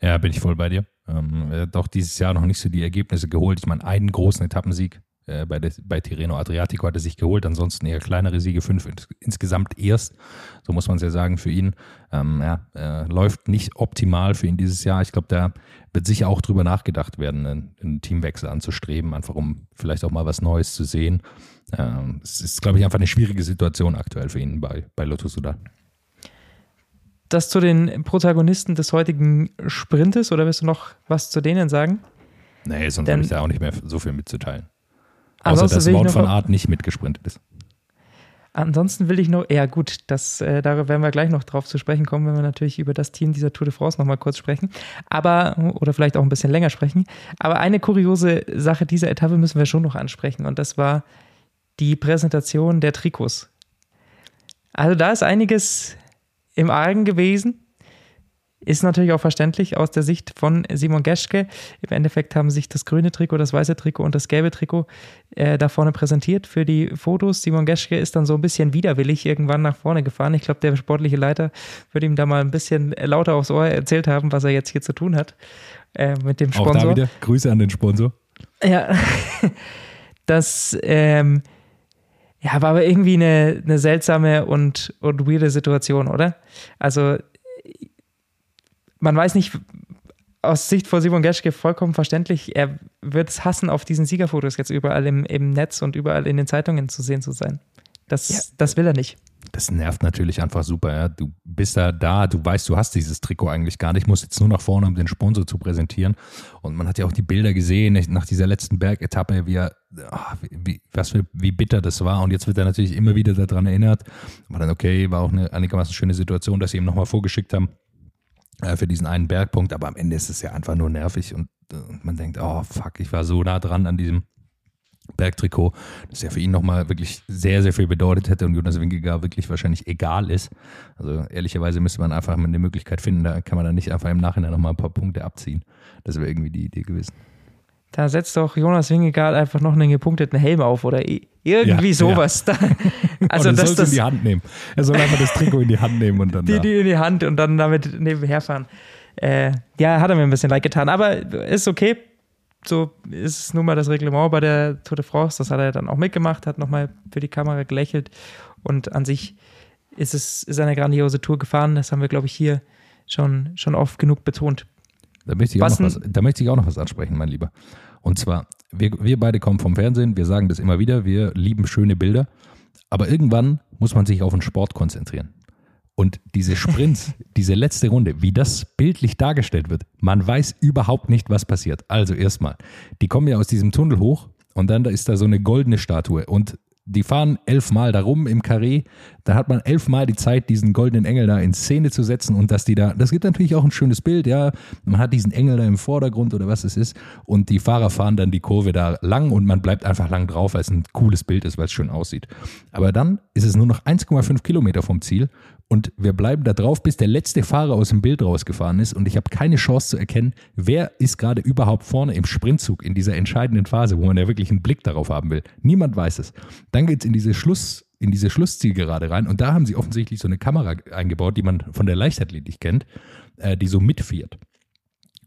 Ja, bin ich voll bei dir. Ähm, er hat auch dieses Jahr noch nicht so die Ergebnisse geholt. Ich meine, einen großen Etappensieg äh, bei, der, bei Tirreno Adriatico hat er sich geholt, ansonsten eher kleinere Siege, fünf ins, insgesamt erst. So muss man es ja sagen für ihn. Ähm, ja, äh, läuft nicht optimal für ihn dieses Jahr. Ich glaube, da wird sicher auch drüber nachgedacht werden, einen, einen, Teamwechsel anzustreben, einfach um vielleicht auch mal was Neues zu sehen. Ähm, es ist, glaube ich, einfach eine schwierige Situation aktuell für ihn bei, bei Lotto Sudan. Das zu den Protagonisten des heutigen Sprintes oder willst du noch was zu denen sagen? Nee, sonst habe ich da auch nicht mehr so viel mitzuteilen. Außer dass Mount von Art nicht mitgesprintet ist. Ansonsten will ich noch, ja gut, das, äh, darüber werden wir gleich noch drauf zu sprechen kommen, wenn wir natürlich über das Team dieser Tour de France nochmal kurz sprechen. Aber, oder vielleicht auch ein bisschen länger sprechen. Aber eine kuriose Sache dieser Etappe müssen wir schon noch ansprechen und das war die Präsentation der Trikots. Also da ist einiges im Argen gewesen. Ist natürlich auch verständlich aus der Sicht von Simon Geschke. Im Endeffekt haben sich das grüne Trikot, das weiße Trikot und das gelbe Trikot äh, da vorne präsentiert für die Fotos. Simon Geschke ist dann so ein bisschen widerwillig irgendwann nach vorne gefahren. Ich glaube, der sportliche Leiter würde ihm da mal ein bisschen lauter aufs Ohr erzählt haben, was er jetzt hier zu tun hat äh, mit dem Sponsor. Auch da wieder Grüße an den Sponsor. Ja, das ähm, ja, war aber irgendwie eine, eine seltsame und, und weirde Situation, oder? Also man weiß nicht, aus Sicht von Simon Geschke vollkommen verständlich, er wird es hassen, auf diesen Siegerfotos jetzt überall im, im Netz und überall in den Zeitungen zu sehen zu sein. Das, ja. das will er nicht. Das nervt natürlich einfach super. Ja. Du bist da da, du weißt, du hast dieses Trikot eigentlich gar nicht, musst jetzt nur nach vorne, um den Sponsor zu präsentieren. Und man hat ja auch die Bilder gesehen nach dieser letzten Bergetappe, wie er, ach, wie, was für, wie bitter das war. Und jetzt wird er natürlich immer wieder daran erinnert. War dann okay, war auch eine einigermaßen schöne Situation, dass sie ihm nochmal vorgeschickt haben äh, für diesen einen Bergpunkt, aber am Ende ist es ja einfach nur nervig und, äh, und man denkt, oh fuck, ich war so nah dran an diesem Bergtrikot, das ja für ihn nochmal wirklich sehr, sehr viel bedeutet hätte und Jonas Winkegar wirklich wahrscheinlich egal ist. Also ehrlicherweise müsste man einfach eine Möglichkeit finden, da kann man dann nicht einfach im Nachhinein nochmal ein paar Punkte abziehen. Das wäre irgendwie die Idee gewesen. Da setzt doch Jonas Wingegaard einfach noch einen gepunkteten Helm auf oder irgendwie ja, sowas. Ja. also das, das in die Hand nehmen. Er soll einfach das Trikot in die Hand nehmen und dann die, die in die Hand und dann damit nebenher fahren. Äh, ja, hat er mir ein bisschen leid getan, aber ist okay. So ist nun mal das Reglement bei der Tour de France. Das hat er dann auch mitgemacht, hat nochmal für die Kamera gelächelt und an sich ist es ist eine grandiose Tour gefahren. Das haben wir, glaube ich, hier schon, schon oft genug betont. Da möchte, ich auch noch was, da möchte ich auch noch was ansprechen, mein Lieber. Und zwar, wir, wir beide kommen vom Fernsehen, wir sagen das immer wieder, wir lieben schöne Bilder, aber irgendwann muss man sich auf den Sport konzentrieren. Und diese Sprints, diese letzte Runde, wie das bildlich dargestellt wird, man weiß überhaupt nicht, was passiert. Also erstmal, die kommen ja aus diesem Tunnel hoch und dann da ist da so eine goldene Statue und die fahren elfmal darum im Karree. Da hat man elfmal die Zeit, diesen goldenen Engel da in Szene zu setzen und dass die da, das gibt natürlich auch ein schönes Bild, ja. Man hat diesen Engel da im Vordergrund oder was es ist und die Fahrer fahren dann die Kurve da lang und man bleibt einfach lang drauf, weil es ein cooles Bild ist, weil es schön aussieht. Aber dann ist es nur noch 1,5 Kilometer vom Ziel und wir bleiben da drauf, bis der letzte Fahrer aus dem Bild rausgefahren ist und ich habe keine Chance zu erkennen, wer ist gerade überhaupt vorne im Sprintzug in dieser entscheidenden Phase, wo man ja wirklich einen Blick darauf haben will. Niemand weiß es. Dann geht es in diese Schluss in diese Schlusszielgerade rein und da haben sie offensichtlich so eine Kamera eingebaut, die man von der Leichtathletik kennt, äh, die so mitfährt.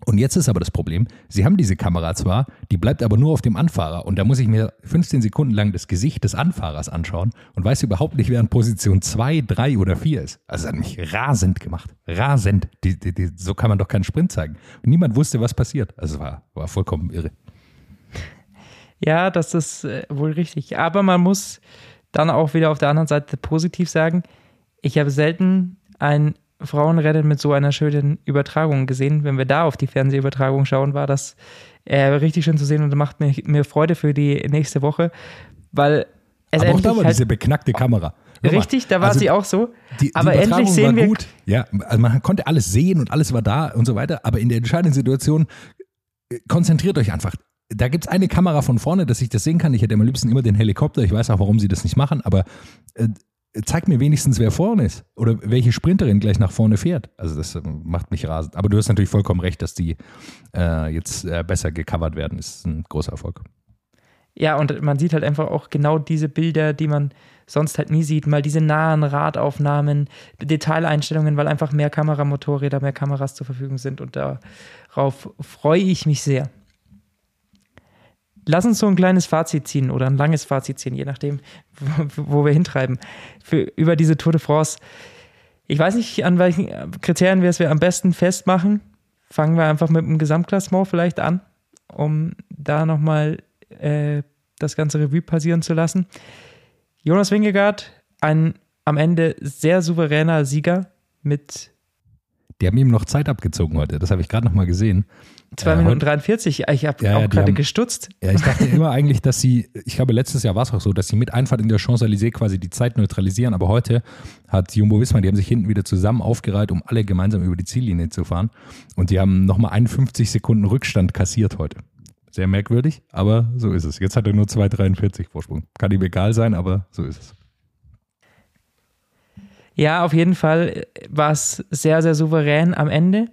Und jetzt ist aber das Problem, sie haben diese Kamera zwar, die bleibt aber nur auf dem Anfahrer und da muss ich mir 15 Sekunden lang das Gesicht des Anfahrers anschauen und weiß überhaupt nicht, wer in Position 2, 3 oder 4 ist. Also das hat mich rasend gemacht. Rasend. Die, die, die, so kann man doch keinen Sprint zeigen. Und niemand wusste, was passiert. Also es war, war vollkommen irre. Ja, das ist äh, wohl richtig. Aber man muss dann auch wieder auf der anderen Seite positiv sagen, ich habe selten ein Frauenrennen mit so einer schönen Übertragung gesehen. Wenn wir da auf die Fernsehübertragung schauen, war das äh, richtig schön zu sehen und macht mir, mir Freude für die nächste Woche, weil es Aber auch da war halt, diese beknackte Kamera. Richtig, da war also sie auch so. Die, die aber endlich sehen wir. Gut. Ja, also man konnte alles sehen und alles war da und so weiter. Aber in der entscheidenden Situation äh, konzentriert euch einfach. Da gibt es eine Kamera von vorne, dass ich das sehen kann. Ich hätte am liebsten immer den Helikopter. Ich weiß auch, warum sie das nicht machen, aber äh, zeig mir wenigstens, wer vorne ist oder welche Sprinterin gleich nach vorne fährt. Also das ähm, macht mich rasend. Aber du hast natürlich vollkommen recht, dass die äh, jetzt äh, besser gecovert werden. Das ist ein großer Erfolg. Ja, und man sieht halt einfach auch genau diese Bilder, die man sonst halt nie sieht. Mal diese nahen Radaufnahmen, Detaileinstellungen, weil einfach mehr Kameramotorräder, mehr Kameras zur Verfügung sind. Und darauf freue ich mich sehr. Lass uns so ein kleines Fazit ziehen oder ein langes Fazit ziehen, je nachdem, wo, wir hintreiben, für, über diese Tour de France. Ich weiß nicht, an welchen Kriterien wir es am besten festmachen. Fangen wir einfach mit dem Gesamtklassement vielleicht an, um da nochmal äh, das ganze Revue passieren zu lassen. Jonas Wingegaard, ein am Ende sehr souveräner Sieger mit. Die haben ihm noch Zeit abgezogen heute, das habe ich gerade nochmal gesehen. 2 äh, Minuten 43, ich habe ja, auch ja, gerade gestutzt. Ja, ich dachte immer eigentlich, dass sie, ich glaube, letztes Jahr war es auch so, dass sie mit Einfahrt in der Champs-Élysées quasi die Zeit neutralisieren, aber heute hat Jumbo Wismar, die haben sich hinten wieder zusammen aufgereiht, um alle gemeinsam über die Ziellinie zu fahren und die haben nochmal 51 Sekunden Rückstand kassiert heute. Sehr merkwürdig, aber so ist es. Jetzt hat er nur 2,43 Vorsprung. Kann ihm egal sein, aber so ist es. Ja, auf jeden Fall war es sehr, sehr souverän am Ende.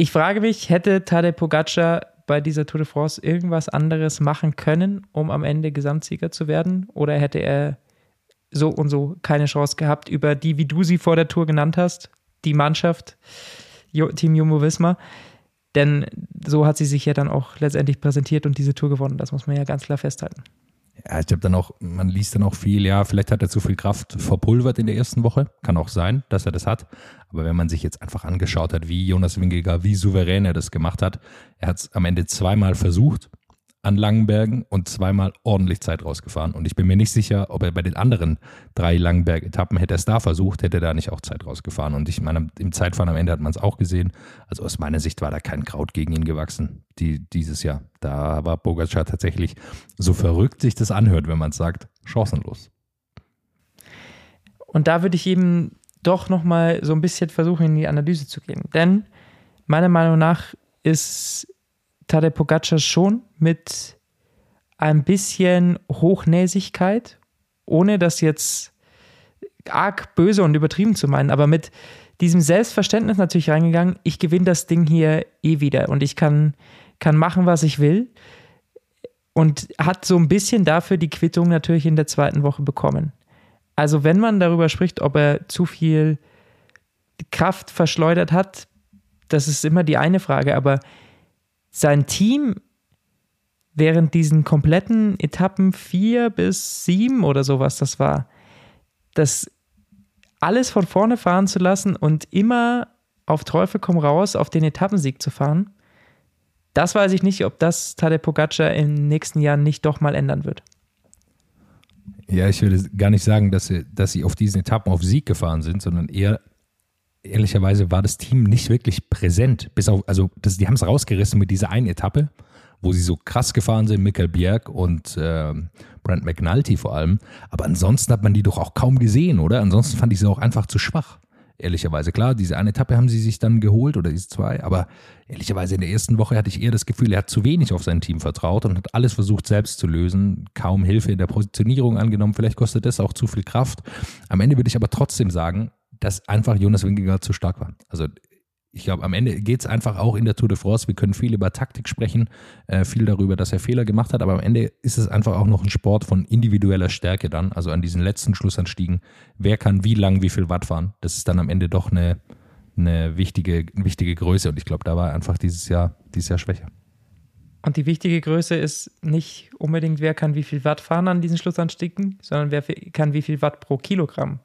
Ich frage mich, hätte Tadej Pogacar bei dieser Tour de France irgendwas anderes machen können, um am Ende Gesamtsieger zu werden? Oder hätte er so und so keine Chance gehabt über die, wie du sie vor der Tour genannt hast, die Mannschaft, Team Jumbo Visma? Denn so hat sie sich ja dann auch letztendlich präsentiert und diese Tour gewonnen. Das muss man ja ganz klar festhalten. Ja, ich glaube dann auch, man liest dann auch viel, ja, vielleicht hat er zu viel Kraft verpulvert in der ersten Woche. Kann auch sein, dass er das hat. Aber wenn man sich jetzt einfach angeschaut hat, wie Jonas Winkelgar, wie souverän er das gemacht hat, er hat es am Ende zweimal versucht, an Langenbergen und zweimal ordentlich Zeit rausgefahren. Und ich bin mir nicht sicher, ob er bei den anderen drei Langenberg-Etappen hätte er es da versucht, hätte er da nicht auch Zeit rausgefahren. Und ich meine, im Zeitfahren am Ende hat man es auch gesehen. Also aus meiner Sicht war da kein Kraut gegen ihn gewachsen die, dieses Jahr. Da war Bogacar tatsächlich, so verrückt sich das anhört, wenn man es sagt, chancenlos. Und da würde ich eben doch nochmal so ein bisschen versuchen, in die Analyse zu gehen. Denn meiner Meinung nach ist Tadej Pogacar schon mit ein bisschen Hochnäsigkeit, ohne das jetzt arg böse und übertrieben zu meinen, aber mit diesem Selbstverständnis natürlich reingegangen, ich gewinne das Ding hier eh wieder und ich kann, kann machen, was ich will. Und hat so ein bisschen dafür die Quittung natürlich in der zweiten Woche bekommen. Also wenn man darüber spricht, ob er zu viel Kraft verschleudert hat, das ist immer die eine Frage, aber sein Team während diesen kompletten Etappen vier bis sieben oder sowas, das war, das alles von vorne fahren zu lassen und immer auf Teufel komm raus auf den Etappensieg zu fahren, das weiß ich nicht, ob das Tadej Pogacar in den nächsten Jahren nicht doch mal ändern wird. Ja, ich würde gar nicht sagen, dass sie, dass sie auf diesen Etappen auf Sieg gefahren sind, sondern eher ehrlicherweise war das Team nicht wirklich präsent. Bis auf, also das, die haben es rausgerissen mit dieser einen Etappe, wo sie so krass gefahren sind, Michael Bjerg und äh, Brent McNulty vor allem. Aber ansonsten hat man die doch auch kaum gesehen, oder? Ansonsten fand ich sie auch einfach zu schwach. Ehrlicherweise, klar, diese eine Etappe haben sie sich dann geholt oder diese zwei, aber ehrlicherweise in der ersten Woche hatte ich eher das Gefühl, er hat zu wenig auf sein Team vertraut und hat alles versucht selbst zu lösen, kaum Hilfe in der Positionierung angenommen, vielleicht kostet das auch zu viel Kraft. Am Ende würde ich aber trotzdem sagen, dass einfach Jonas Winkegaard zu stark war. Also ich glaube, am Ende geht es einfach auch in der Tour de France. Wir können viel über Taktik sprechen, äh, viel darüber, dass er Fehler gemacht hat, aber am Ende ist es einfach auch noch ein Sport von individueller Stärke dann. Also an diesen letzten Schlussanstiegen, wer kann wie lang, wie viel Watt fahren. Das ist dann am Ende doch eine, eine wichtige, wichtige Größe und ich glaube, da war einfach dieses Jahr, dieses Jahr schwächer. Und die wichtige Größe ist nicht unbedingt, wer kann wie viel Watt fahren an diesen Schlussanstiegen, sondern wer kann wie viel Watt pro Kilogramm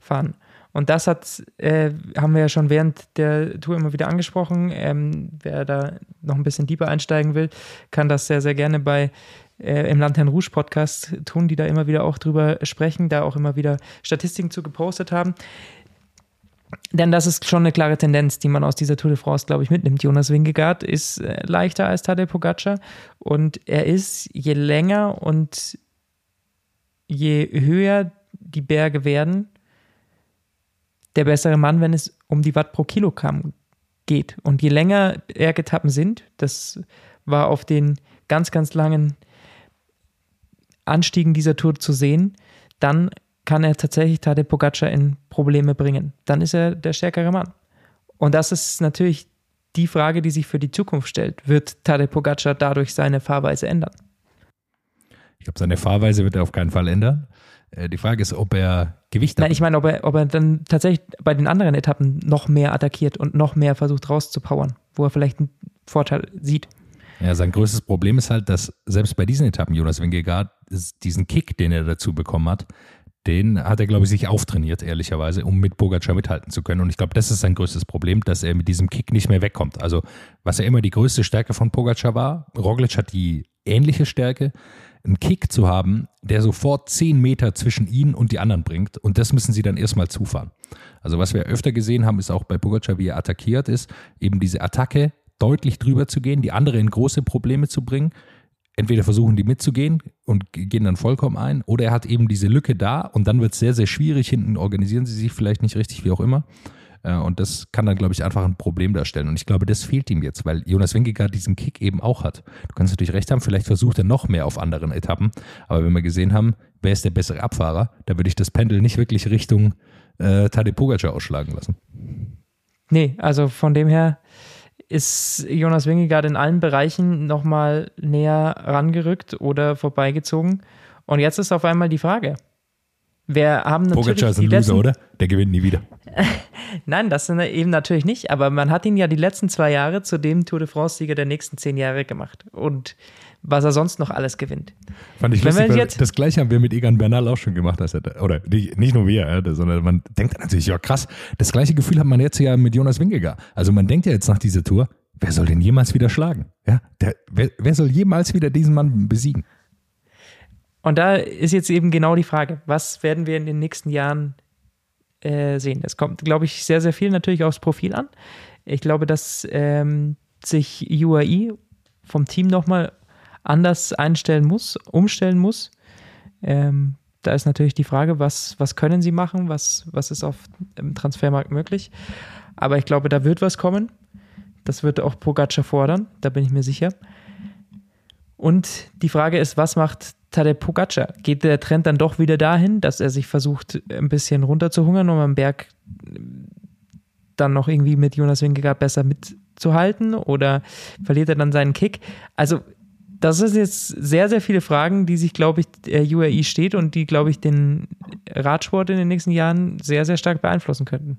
fahren. Und das hat, äh, haben wir ja schon während der Tour immer wieder angesprochen. Ähm, wer da noch ein bisschen tiefer einsteigen will, kann das sehr, sehr gerne bei äh, im Land Herrn Rouge Podcast tun, die da immer wieder auch drüber sprechen, da auch immer wieder Statistiken zu gepostet haben. Denn das ist schon eine klare Tendenz, die man aus dieser Tour de France, glaube ich, mitnimmt. Jonas Wingegaard ist äh, leichter als Tadej Pogacar und er ist, je länger und je höher die Berge werden, der bessere Mann, wenn es um die Watt pro Kilogramm geht. Und je länger Bergetappen sind, das war auf den ganz, ganz langen Anstiegen dieser Tour zu sehen, dann kann er tatsächlich Tadej Pogacar in Probleme bringen. Dann ist er der stärkere Mann. Und das ist natürlich die Frage, die sich für die Zukunft stellt. Wird Tadej Pogacar dadurch seine Fahrweise ändern? Ich glaube, seine Fahrweise wird er auf keinen Fall ändern. Äh, die Frage ist, ob er Gewicht hat. Nein, ich meine, ob er, ob er dann tatsächlich bei den anderen Etappen noch mehr attackiert und noch mehr versucht rauszupowern, wo er vielleicht einen Vorteil sieht. Ja, sein größtes Problem ist halt, dass selbst bei diesen Etappen Jonas Wingegaard diesen Kick, den er dazu bekommen hat, den hat er, glaube ich, sich auftrainiert, ehrlicherweise, um mit Pogacar mithalten zu können. Und ich glaube, das ist sein größtes Problem, dass er mit diesem Kick nicht mehr wegkommt. Also, was ja immer die größte Stärke von Pogacar war, Roglic hat die ähnliche Stärke, einen Kick zu haben, der sofort zehn Meter zwischen ihn und die anderen bringt. Und das müssen sie dann erstmal zufahren. Also, was wir öfter gesehen haben, ist auch bei Pogacar, wie er attackiert ist, eben diese Attacke deutlich drüber zu gehen, die andere in große Probleme zu bringen. Entweder versuchen die mitzugehen und gehen dann vollkommen ein, oder er hat eben diese Lücke da und dann wird es sehr, sehr schwierig. Hinten organisieren sie sich vielleicht nicht richtig, wie auch immer. Äh, und das kann dann, glaube ich, einfach ein Problem darstellen. Und ich glaube, das fehlt ihm jetzt, weil Jonas Wingegaard diesen Kick eben auch hat. Du kannst natürlich recht haben, vielleicht versucht er noch mehr auf anderen Etappen. Aber wenn wir gesehen haben, wer ist der bessere Abfahrer, da würde ich das Pendel nicht wirklich Richtung äh, Tadej Pogacar ausschlagen lassen. Nee, also von dem her ist Jonas Wingegaard in allen Bereichen nochmal näher rangerückt oder vorbeigezogen. Und jetzt ist auf einmal die Frage. Wir haben natürlich Pogacar ist ein die Loser, letzten, oder? Der gewinnt nie wieder. Nein, das sind eben natürlich nicht, aber man hat ihn ja die letzten zwei Jahre zu dem Tour de France-Sieger der nächsten zehn Jahre gemacht. Und was er sonst noch alles gewinnt. Fand ich Wenn lustig, jetzt- das gleiche haben wir mit Egan Bernal auch schon gemacht. Als er, oder nicht, nur wir, sondern man denkt dann natürlich, ja krass, das gleiche Gefühl hat man jetzt ja mit Jonas Wingegaard. Also man denkt ja jetzt nach dieser Tour, wer soll den jemals wieder schlagen? Ja, der, wer, wer soll jemals wieder diesen Mann besiegen? Und da ist jetzt eben genau die Frage, was werden wir in den nächsten Jahren äh, sehen? Es kommt, glaube ich, sehr, sehr viel natürlich aufs Profil an. Ich glaube, dass ähm, sich UAE vom Team nochmal anders einstellen muss, umstellen muss. Ähm, da ist natürlich die Frage, was, was können sie machen, was, was ist auf dem Transfermarkt möglich. Aber ich glaube, da wird was kommen. Das wird auch Pogacar fordern, da bin ich mir sicher. Und die Frage ist, was macht Tadej Pogacar? Geht der Trend dann doch wieder dahin, dass er sich versucht, ein bisschen runterzuhungern, um am Berg dann noch irgendwie mit Jonas Wingegaard besser mitzuhalten? Oder verliert er dann seinen Kick? Also, das sind jetzt sehr, sehr viele Fragen, die sich, glaube ich, der UAE steht und die, glaube ich, den Radsport in den nächsten Jahren sehr, sehr stark beeinflussen könnten.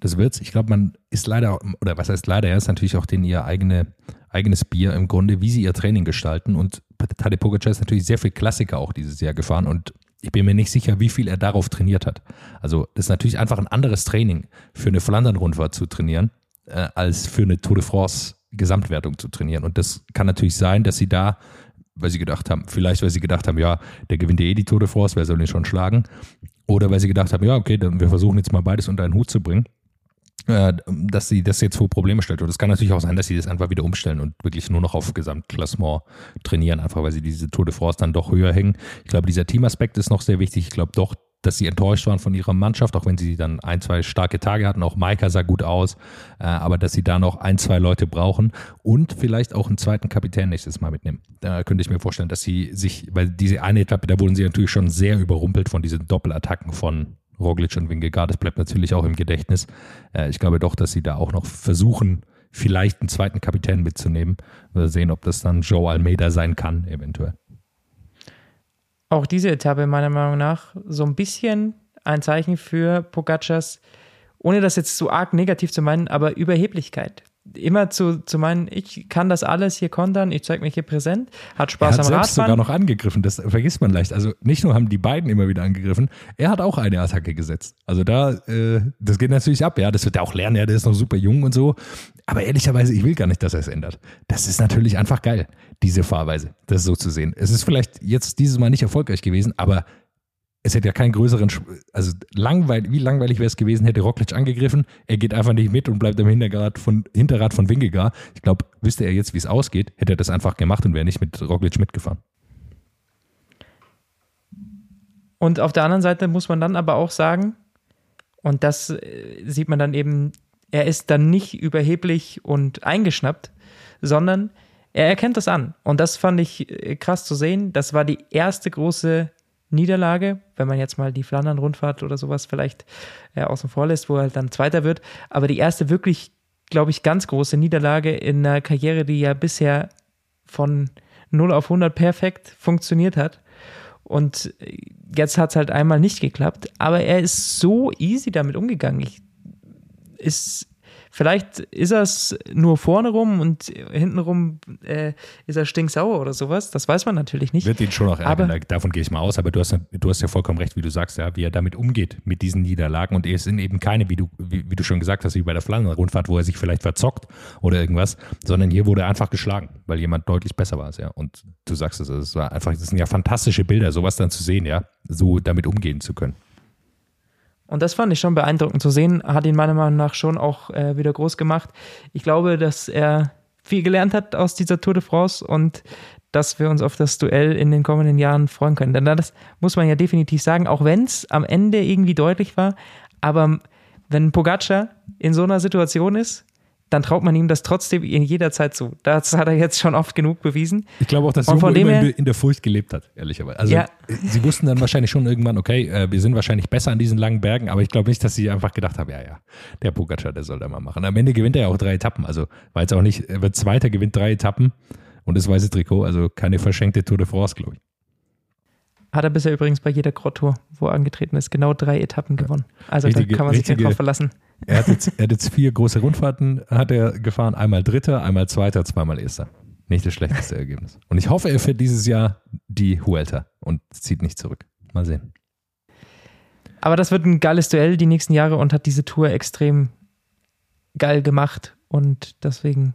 Das wird's. Ich glaube, man ist leider, oder was heißt leider, er ist natürlich auch denen ihr eigene, eigenes Bier im Grunde, wie sie ihr Training gestalten. Und Tadej Pogacar ist natürlich sehr viel Klassiker auch dieses Jahr gefahren und ich bin mir nicht sicher, wie viel er darauf trainiert hat. Also das ist natürlich einfach ein anderes Training für eine Flandern-Rundfahrt zu trainieren, äh, als für eine Tour de France Gesamtwertung zu trainieren. Und das kann natürlich sein, dass sie da, weil sie gedacht haben, vielleicht weil sie gedacht haben, ja, der gewinnt ja eh die Tour de France, wer soll den schon schlagen? Oder weil sie gedacht haben, ja, okay, dann wir versuchen jetzt mal beides unter einen Hut zu bringen dass sie das jetzt vor Probleme stellt. Und es kann natürlich auch sein, dass sie das einfach wieder umstellen und wirklich nur noch auf Gesamtklassement trainieren, einfach weil sie diese Tour de France dann doch höher hängen. Ich glaube, dieser Teamaspekt ist noch sehr wichtig. Ich glaube doch, dass sie enttäuscht waren von ihrer Mannschaft, auch wenn sie dann ein, zwei starke Tage hatten. Auch Maika sah gut aus, äh, aber dass sie da noch ein, zwei Leute brauchen und vielleicht auch einen zweiten Kapitän nächstes Mal mitnehmen. Da könnte ich mir vorstellen, dass sie sich, weil diese eine Etappe, da wurden sie natürlich schon sehr überrumpelt von diesen Doppelattacken von Roglic und Wingegaard. Das bleibt natürlich auch im Gedächtnis. Äh, ich glaube doch, dass sie da auch noch versuchen, vielleicht einen zweiten Kapitän mitzunehmen. Wir sehen, ob das dann Joe Almeida sein kann, eventuell. Auch diese Etappe meiner Meinung nach so ein bisschen ein Zeichen für Pogacars, ohne das jetzt so arg negativ zu meinen, aber Überheblichkeit. Immer zu, zu meinen, ich kann das alles hier kontern, ich zeige mich hier präsent, hat Er Spaß hat am selbst sogar Radfahren. noch angegriffen, das vergisst man leicht. Also nicht nur haben die beiden immer wieder angegriffen, er hat auch eine Attacke gesetzt. Also da, äh, das geht natürlich ab, ja, das wird er auch lernen, ja, der ist noch super jung und so. Aber ehrlicherweise, ich will gar nicht, dass er es ändert. Das ist natürlich einfach geil, diese Fahrweise, das so zu sehen. Es ist vielleicht jetzt dieses Mal nicht erfolgreich gewesen, aber es hätte ja keinen größeren, also langweil, wie langweilig wäre es gewesen, hätte Roglic angegriffen, er geht einfach nicht mit und bleibt am Hinterrad von, Hinterrad von Wingegaard. Ich glaube, wüsste er jetzt, wie es ausgeht, hätte er das einfach gemacht und wäre nicht mit Roglic mitgefahren. Und auf der anderen Seite muss man dann aber auch sagen, und das äh, sieht man dann eben, er ist dann nicht überheblich und eingeschnappt, sondern er erkennt das an. Und das fand ich äh, krass zu sehen. Das war die erste große Niederlage, wenn man jetzt mal die Flandern-Rundfahrt oder sowas vielleicht äh, außen vor lässt, wo er halt dann Zweiter wird. Aber die erste wirklich, glaube ich, ganz große Niederlage in einer Karriere, die ja bisher von 0 auf 100 perfekt funktioniert hat. Und jetzt hat es halt einmal nicht geklappt, aber er ist so easy damit umgegangen. Ich, ist, vielleicht ist er es nur vorne rum und hinten rum äh, ist er stinksauer oder sowas. Das weiß man natürlich nicht. Wird ihn schon auch ärgern, Aber- davon gehe ich mal aus. Aber du hast, du hast ja vollkommen recht, wie du sagst, ja, wie er damit umgeht mit diesen Niederlagen. Und es sind eben keine, wie du, wie, wie du schon gesagt hast, wie bei der Flandern-Rundfahrt, wo er sich vielleicht verzockt oder irgendwas, sondern hier wurde er einfach geschlagen, weil jemand deutlich besser war. Ja. Und du sagst es, es war einfach, das sind ja fantastische Bilder, sowas dann zu sehen, ja, so damit umgehen zu können. Und das fand ich schon beeindruckend zu sehen, hat ihn meiner Meinung nach schon auch äh, wieder groß gemacht. Ich glaube, dass er viel gelernt hat aus dieser Tour de France und dass wir uns auf das Duell in den kommenden Jahren freuen können. Denn das muss man ja definitiv sagen, auch wenn es am Ende irgendwie deutlich war, aber wenn Pogacar in so einer Situation ist, dann traut man ihm das trotzdem in jeder Zeit zu. Das hat er jetzt schon oft genug bewiesen. Ich glaube auch, dass Jumbo immer in, in der Furcht gelebt hat, ehrlicherweise. Also Ja. sie wussten dann wahrscheinlich schon irgendwann, okay, äh, wir sind wahrscheinlich besser an diesen langen Bergen, aber ich glaube nicht, dass sie einfach gedacht haben, ja, ja, der Pogacar, der soll da mal machen. Am Ende gewinnt er ja auch drei Etappen, also war jetzt auch nicht, er wird Zweiter, gewinnt drei Etappen und das weiße Trikot, also keine verschenkte Tour de France, glaube ich. Hat er bisher übrigens bei jeder Grand Tour, wo er angetreten ist, genau drei Etappen gewonnen. Also Richtige- da kann man sich nicht drauf verlassen. Er hat, jetzt, er hat jetzt vier große Rundfahrten, hat er gefahren, einmal Dritter, einmal Zweiter, zweimal Erster. Nicht das schlechteste Ergebnis. Und ich hoffe, er fährt dieses Jahr die Huelta und zieht nicht zurück. Mal sehen. Aber das wird ein geiles Duell die nächsten Jahre und hat diese Tour extrem geil gemacht. Und deswegen,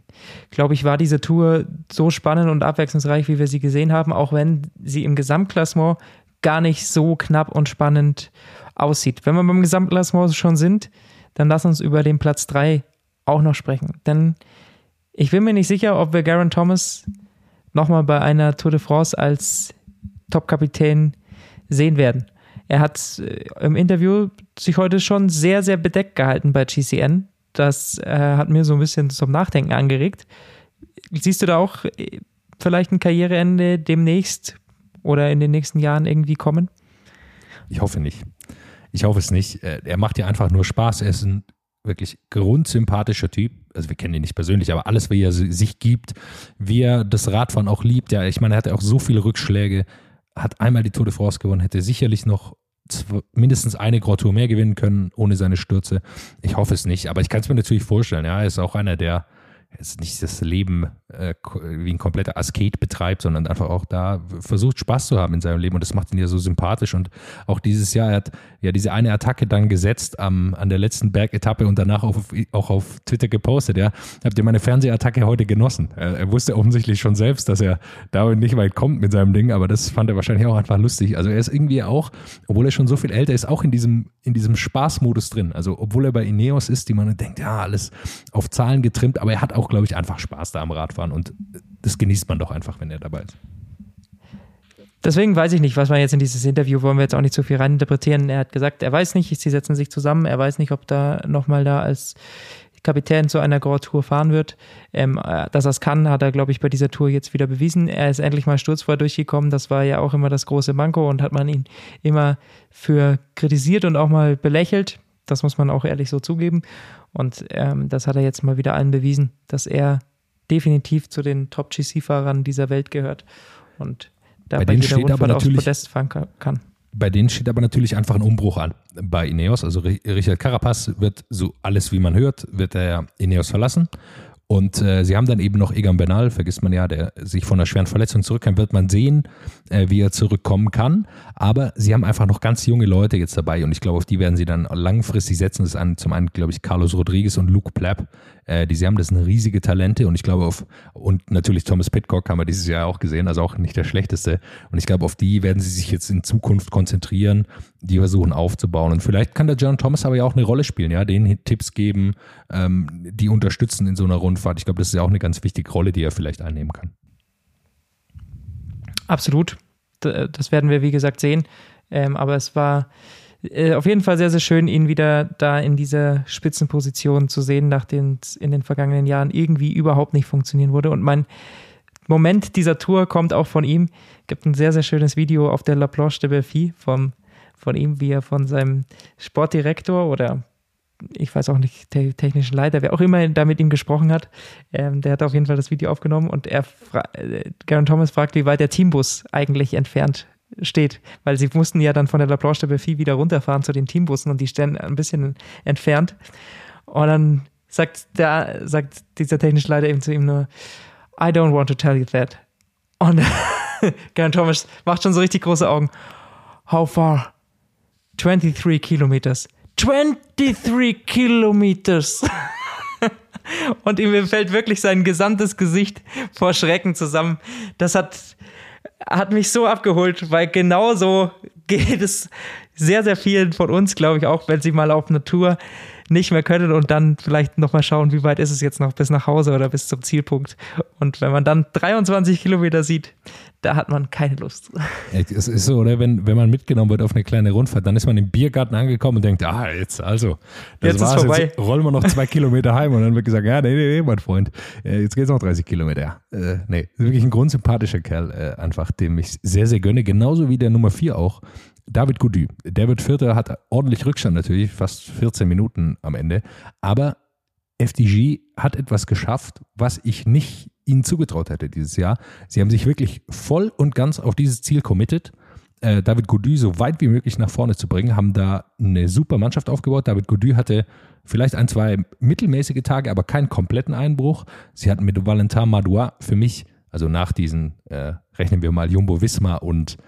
glaube ich, war diese Tour so spannend und abwechslungsreich, wie wir sie gesehen haben, auch wenn sie im Gesamtklassement gar nicht so knapp und spannend aussieht. Wenn wir beim Gesamtklassement schon sind, dann lass uns über den Platz 3 auch noch sprechen. Denn ich bin mir nicht sicher, ob wir Garen Thomas nochmal bei einer Tour de France als Top-Kapitän sehen werden. Er hat äh, im Interview sich heute schon sehr, sehr bedeckt gehalten bei GCN. Das äh, hat mir so ein bisschen zum Nachdenken angeregt. Siehst du da auch äh, vielleicht ein Karriereende demnächst oder in den nächsten Jahren irgendwie kommen? Ich hoffe nicht. Ich hoffe es nicht. Äh, Er macht ja einfach nur Spaß. Er ist ein wirklich grundsympathischer Typ. Also wir kennen ihn nicht persönlich, aber alles, wie er si- sich gibt, wie er das Radfahren auch liebt. Ja, ich meine, er hatte auch so viele Rückschläge, hat einmal die Tour de France gewonnen, hätte sicherlich noch mindestens eine Grand mehr gewinnen können ohne seine Stürze. Ich hoffe es nicht, aber ich kann es mir natürlich vorstellen. Ja, er ist auch einer, der jetzt nicht das Leben äh, wie ein kompletter Asket betreibt, sondern einfach auch da versucht Spaß zu haben in seinem Leben und das macht ihn ja so sympathisch und auch dieses Jahr, er hat ja diese eine Attacke dann gesetzt am, an der letzten Bergetappe und danach auf, auch auf Twitter gepostet, ja, habt ihr meine Fernsehattacke heute genossen? Er, er wusste offensichtlich schon selbst, dass er da nicht weit kommt mit seinem Ding, aber das fand er wahrscheinlich auch einfach lustig. Also er ist irgendwie auch, obwohl er schon so viel älter ist, auch in diesem, in diesem Spaßmodus drin. Also obwohl er bei Ineos ist, die man denkt, ja, alles auf Zahlen getrimmt, aber er hat auch, glaube ich, einfach Spaß da am Radfahren und das genießt man doch einfach, wenn er dabei ist. Deswegen weiß ich nicht, was man jetzt in dieses Interview, wollen wir jetzt auch nicht so viel reininterpretieren. Er hat gesagt, er weiß nicht, sie setzen sich zusammen, er weiß nicht, ob da nochmal da als Kapitän zu einer Grand Tour fahren wird. Ähm, äh, dass er es kann, hat er, glaube ich, bei dieser Tour jetzt wieder bewiesen. Er ist endlich mal sturzfrei durchgekommen. Das war ja auch immer das große Manko und hat man ihn immer für kritisiert und auch mal belächelt. Das muss man auch ehrlich so zugeben. Und ähm, das hat er jetzt mal wieder allen bewiesen, dass er definitiv zu den Top-GC-Fahrern dieser Welt gehört. Und da Bei denen steht aber natürlich- Podest fahren ka- kann. Bei denen steht aber natürlich einfach ein Umbruch an bei Ineos. Also Ri- Richard Carapaz wird so alles, wie man hört, wird er Ineos verlassen. Und äh, sie haben dann eben noch Egan Bernal, vergisst man ja, der sich von einer schweren Verletzung zurückkam, wird man sehen, äh, wie er zurückkommen kann. Aber sie haben einfach noch ganz junge Leute jetzt dabei und ich glaube, auf die werden sie dann langfristig setzen. Das ist an, zum einen, glaube ich, Carlos Rodriguez und Luke Plapp, äh, die sie haben, das sind riesige Talente und ich glaube auf, und natürlich Thomas Pitcock haben wir dieses Jahr auch gesehen, also auch nicht der schlechteste. Und ich glaube, auf die werden sie sich jetzt in Zukunft konzentrieren, die versuchen aufzubauen. Und vielleicht kann der John Thomas aber ja auch eine Rolle spielen, ja, denen Tipps geben, ähm, die unterstützen in so einer Rundfahrt. Ich glaube, das ist ja auch eine ganz wichtige Rolle, die er vielleicht einnehmen kann. Absolut. Das werden wir, wie gesagt, sehen. Ähm, aber es war äh, auf jeden Fall sehr, sehr schön, ihn wieder da in dieser Spitzenposition zu sehen, nachdem es in den vergangenen Jahren irgendwie überhaupt nicht funktionieren wurde. Und mein Moment dieser Tour kommt auch von ihm. Gibt ein sehr, sehr schönes Video auf der La Planche de Belfi vom, von ihm, wie er von seinem Sportdirektor oder ich weiß auch nicht, der technischen Leiter, wer auch immer da mit ihm gesprochen hat, ähm, der hat auf jeden Fall das Video aufgenommen und er, äh, Garen Thomas fragt, wie weit der Teambus eigentlich entfernt steht, weil sie mussten ja dann von der La Planche de Belfi wieder runterfahren zu den Teambussen und die stehen ein bisschen entfernt. Und dann sagt, der, sagt dieser technische Leiter eben zu ihm nur, I don't want to tell you that. Und Garen Thomas macht schon so richtig große Augen. How far? 23 Kilometers. 23 Kilometers. Und ihm fällt wirklich sein gesamtes Gesicht vor Schrecken zusammen. Das hat, hat mich so abgeholt, weil genauso geht es sehr, sehr vielen von uns, glaube ich, auch, wenn sie mal auf eine Tour nicht mehr können und dann vielleicht nochmal schauen, wie weit ist es jetzt noch bis nach Hause oder bis zum Zielpunkt. Und wenn man dann 23 Kilometer sieht, da hat man keine Lust. Es ist so, oder? Wenn, wenn man mitgenommen wird auf eine kleine Rundfahrt, dann ist man im Biergarten angekommen und denkt, ah, jetzt also, das Jetzt ist war's, vorbei. jetzt rollen wir noch zwei Kilometer heim und dann wird gesagt, ja, nee, nee, nee, mein Freund, äh, jetzt geht's noch 30 Kilometer. Äh, nee, wirklich ein grundsympathischer Kerl, äh, einfach, dem ich sehr, sehr gönne, genauso wie der Nummer 4 auch, David Goudy. Der wird Vierter, hat ordentlich Rückstand natürlich, fast 14 Minuten am Ende, aber FDG hat etwas geschafft, was ich nicht ihnen zugetraut hätte dieses Jahr. Sie haben sich wirklich voll und ganz auf dieses Ziel committed, äh, David Goudy so weit wie möglich nach vorne zu bringen, haben da eine super Mannschaft aufgebaut. David Goudy hatte vielleicht ein, zwei mittelmäßige Tage, aber keinen kompletten Einbruch. Sie hatten mit Valentin Madoua für mich, also nach diesen, äh, rechnen wir mal Jumbo Wismar und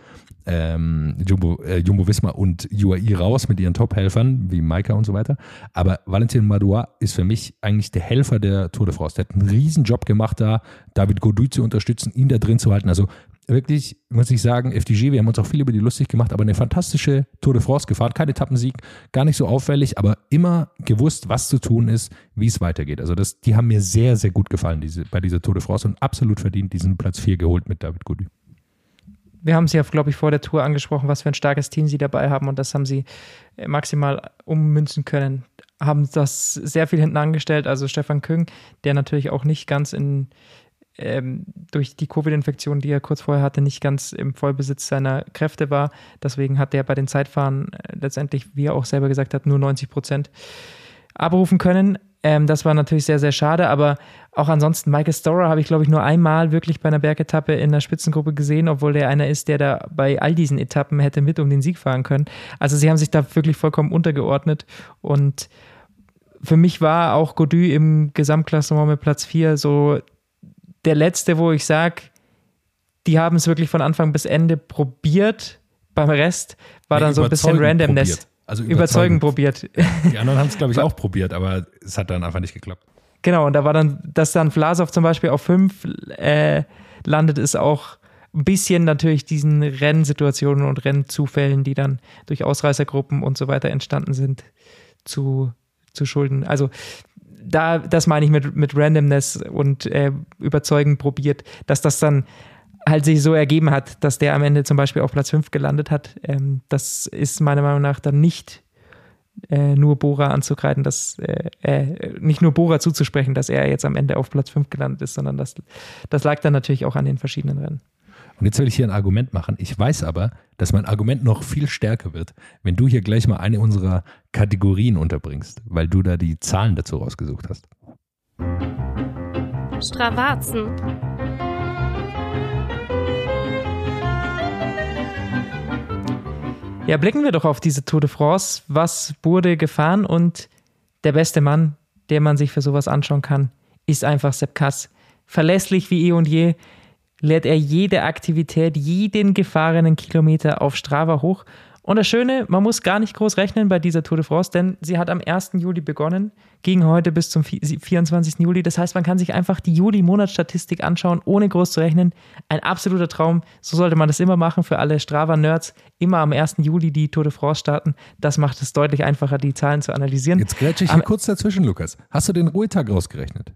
ähm, Jumbo, äh, Jumbo Wismar und UAE raus mit ihren Top-Helfern, wie Maika und so weiter. Aber Valentin Madoua ist für mich eigentlich der Helfer der Tour de France. Der hat einen riesen Job gemacht da, David Gaudu zu unterstützen, ihn da drin zu halten. Also wirklich, muss ich sagen, FDG, wir haben uns auch viel über die lustig gemacht, aber eine fantastische Tour de France gefahren. Kein Etappensieg, gar nicht so auffällig, aber immer gewusst, was zu tun ist, wie es weitergeht. Also das, die haben mir sehr, sehr gut gefallen diese, bei dieser Tour de France und absolut verdient diesen Platz 4 geholt mit David Gaudu wir haben sie ja, glaube ich, vor der Tour angesprochen, was für ein starkes Team sie dabei haben und das haben sie äh, maximal ummünzen können. Haben das sehr viel hinten angestellt. Also Stefan Küng, der natürlich auch nicht ganz in ähm, durch die Covid-Infektion, die er kurz vorher hatte, nicht ganz im Vollbesitz seiner Kräfte war. Deswegen hat er bei den Zeitfahren äh, letztendlich, wie er auch selber gesagt hat, nur 90 Prozent abrufen können. Ähm, das war natürlich sehr, sehr schade, aber auch ansonsten, Michael Storer habe ich, glaube ich, nur einmal wirklich bei einer Bergetappe in der Spitzengruppe gesehen, obwohl der einer ist, der da bei all diesen Etappen hätte mit um den Sieg fahren können. Also sie haben sich da wirklich vollkommen untergeordnet und für mich war auch Godu im Gesamtklassement mit Platz 4 so der letzte, wo ich sage, die haben es wirklich von Anfang bis Ende probiert. Beim Rest war Ja, dann so ein bisschen Randomness. probiert. Also überzeugend probiert. Die anderen haben es, glaube ich, auch probiert, aber es hat dann einfach nicht geklappt. Genau, und da war dann, dass dann Vlasov zum Beispiel auf fünf äh, landet, ist auch ein bisschen natürlich diesen Rennsituationen und Rennzufällen, die dann durch Ausreißergruppen und so weiter entstanden sind, zu, zu schulden. Also da, das meine ich mit, mit Randomness und äh, überzeugend probiert, dass das dann halt sich so ergeben hat, dass der am Ende zum Beispiel auf Platz 5 gelandet hat. Ähm, das ist meiner Meinung nach dann nicht äh, nur Bora anzukreiden, dass äh, äh, nicht nur Bora zuzusprechen, dass er jetzt am Ende auf Platz 5 gelandet ist, sondern das, das lag dann natürlich auch an den verschiedenen Rennen. Und jetzt will ich hier ein Argument machen. Ich weiß aber, dass mein Argument noch viel stärker wird, wenn du hier gleich mal eine unserer Kategorien unterbringst, weil du da die Zahlen dazu rausgesucht hast. Stravazen. Ja, blicken wir doch auf diese Tour de France. Was wurde gefahren? Und der beste Mann, der man sich für sowas anschauen kann, ist einfach Sepp Kass. Verlässlich wie eh und je lädt er jede Aktivität, jeden gefahrenen Kilometer auf Strava hoch. Und das Schöne, man muss gar nicht groß rechnen bei dieser Tour de France, denn sie hat am 1. Juli begonnen, ging heute bis zum 24. Juli. Das heißt, man kann sich einfach die Juli-Monatsstatistik anschauen, ohne groß zu rechnen. Ein absoluter Traum. So sollte man das immer machen für alle Strava-Nerds. Immer am 1. Juli die Tour de France starten. Das macht es deutlich einfacher, die Zahlen zu analysieren. Jetzt grätsche ich hier Am- kurz dazwischen, Lukas. Hast du den Ruhetag rausgerechnet?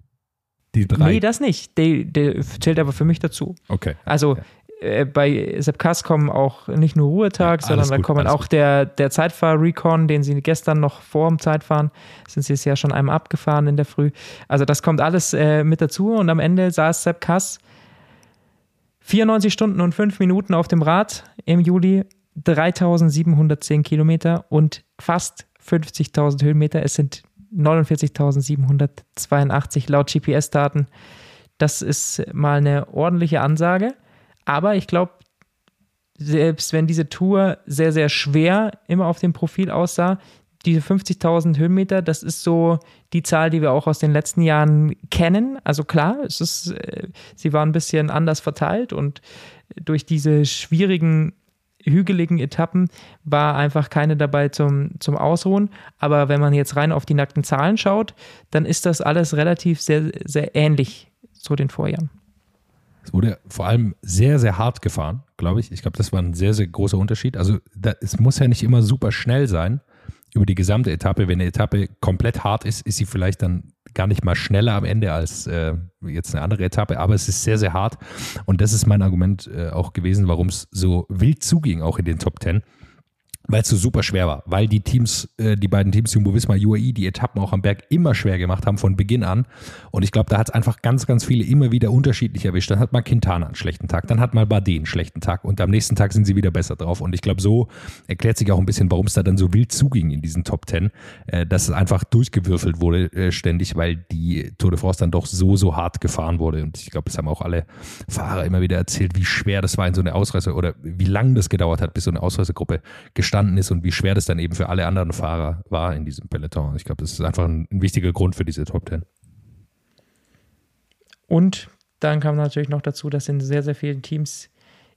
Die drei. Nee, das nicht. Der, der zählt aber für mich dazu. okay. Also äh, bei Sepp Kass kommen auch nicht nur Ruhetag, Ja, sondern da kommen auch gut. der, der Zeitfahr-Recon, den sie gestern noch vor dem Zeitfahren, sind sie es ja schon einmal abgefahren in der Früh. Also das kommt alles äh, mit dazu und am Ende saß Sepp Kass 94 Stunden und 5 Minuten auf dem Rad im Juli, 3710 Kilometer und fast 50.000 Höhenmeter. Es sind 49.782 laut GPS-Daten. Das ist mal eine ordentliche Ansage. Aber ich glaube, selbst wenn diese Tour sehr, sehr schwer immer auf dem Profil aussah, diese 50.000 Höhenmeter, das ist so die Zahl, die wir auch aus den letzten Jahren kennen. Also klar, es ist, äh, sie war ein bisschen anders verteilt und durch diese schwierigen hügeligen Etappen war einfach keine dabei zum, zum Ausruhen. Aber wenn man jetzt rein auf die nackten Zahlen schaut, dann ist das alles relativ sehr, sehr ähnlich zu den Vorjahren. Es wurde vor allem sehr, sehr hart gefahren, glaube ich. Ich glaube, das war ein sehr, sehr großer Unterschied. Also da, es muss ja nicht immer super schnell sein über die gesamte Etappe. Wenn eine Etappe komplett hart ist, ist sie vielleicht dann gar nicht mal schneller am Ende als äh, jetzt eine andere Etappe, aber es ist sehr, sehr hart. Und das ist mein Argument äh, auch gewesen, warum es so wild zuging, auch in den Top Ten weil es so super schwer war, weil die Teams, äh, die beiden Teams Jumbo Visma, UAE, die Etappen auch am Berg immer schwer gemacht haben von Beginn an. Und ich glaube, da hat es einfach ganz, ganz viele immer wieder unterschiedlich erwischt. Dann hat mal Quintana einen schlechten Tag, dann hat mal Bardet einen schlechten Tag und am nächsten Tag sind sie wieder besser drauf. Und ich glaube, so erklärt sich auch ein bisschen, warum es da dann so wild zuging in diesen Top Ten, äh, dass es einfach durchgewürfelt wurde äh, ständig, weil die Tour de France dann doch so, so hart gefahren wurde. Und ich glaube, das haben auch alle Fahrer immer wieder erzählt, wie schwer das war in so eine Ausreise oder wie lang das gedauert hat, bis so eine Ausreisegruppe gestartet entstanden ist und wie schwer das dann eben für alle anderen Fahrer war in diesem Peloton. Ich glaube, das ist einfach ein, ein wichtiger Grund für diese Top Ten. Und dann kam natürlich noch dazu, dass in sehr, sehr vielen Teams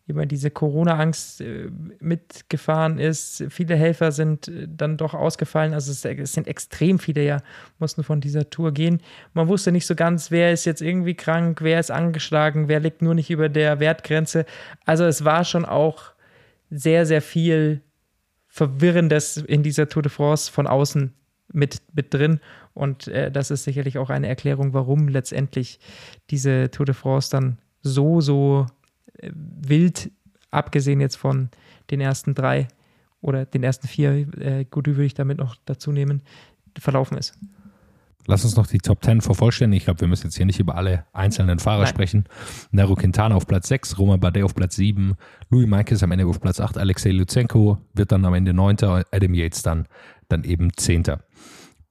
immer diese Corona-Angst äh, mitgefahren ist. Viele Helfer sind äh, dann doch ausgefallen. Also es, es, sind extrem viele ja, mussten von dieser Tour gehen. Man wusste nicht so ganz, wer ist jetzt irgendwie krank, wer ist angeschlagen, wer liegt nur nicht über der Wertgrenze. Also es war schon auch sehr, sehr viel Verwirrendes in dieser Tour de France von außen mit, mit drin. Und äh, das ist sicherlich auch eine Erklärung, warum letztendlich diese Tour de France dann so, so äh, wild, abgesehen jetzt von den ersten drei oder den ersten vier, äh, Gudu würde ich damit noch dazu nehmen, verlaufen ist. Lass uns noch die Top 10 vervollständigen. Ich glaube, wir müssen jetzt hier nicht über alle einzelnen Fahrer Nein. sprechen. Nero Quintana auf Platz 6, Roman Bardet auf Platz 7, Louis Meikes am Ende auf Platz 8, Alexei Lutsenko wird dann am Ende 9., Adam Yates dann, dann eben 10.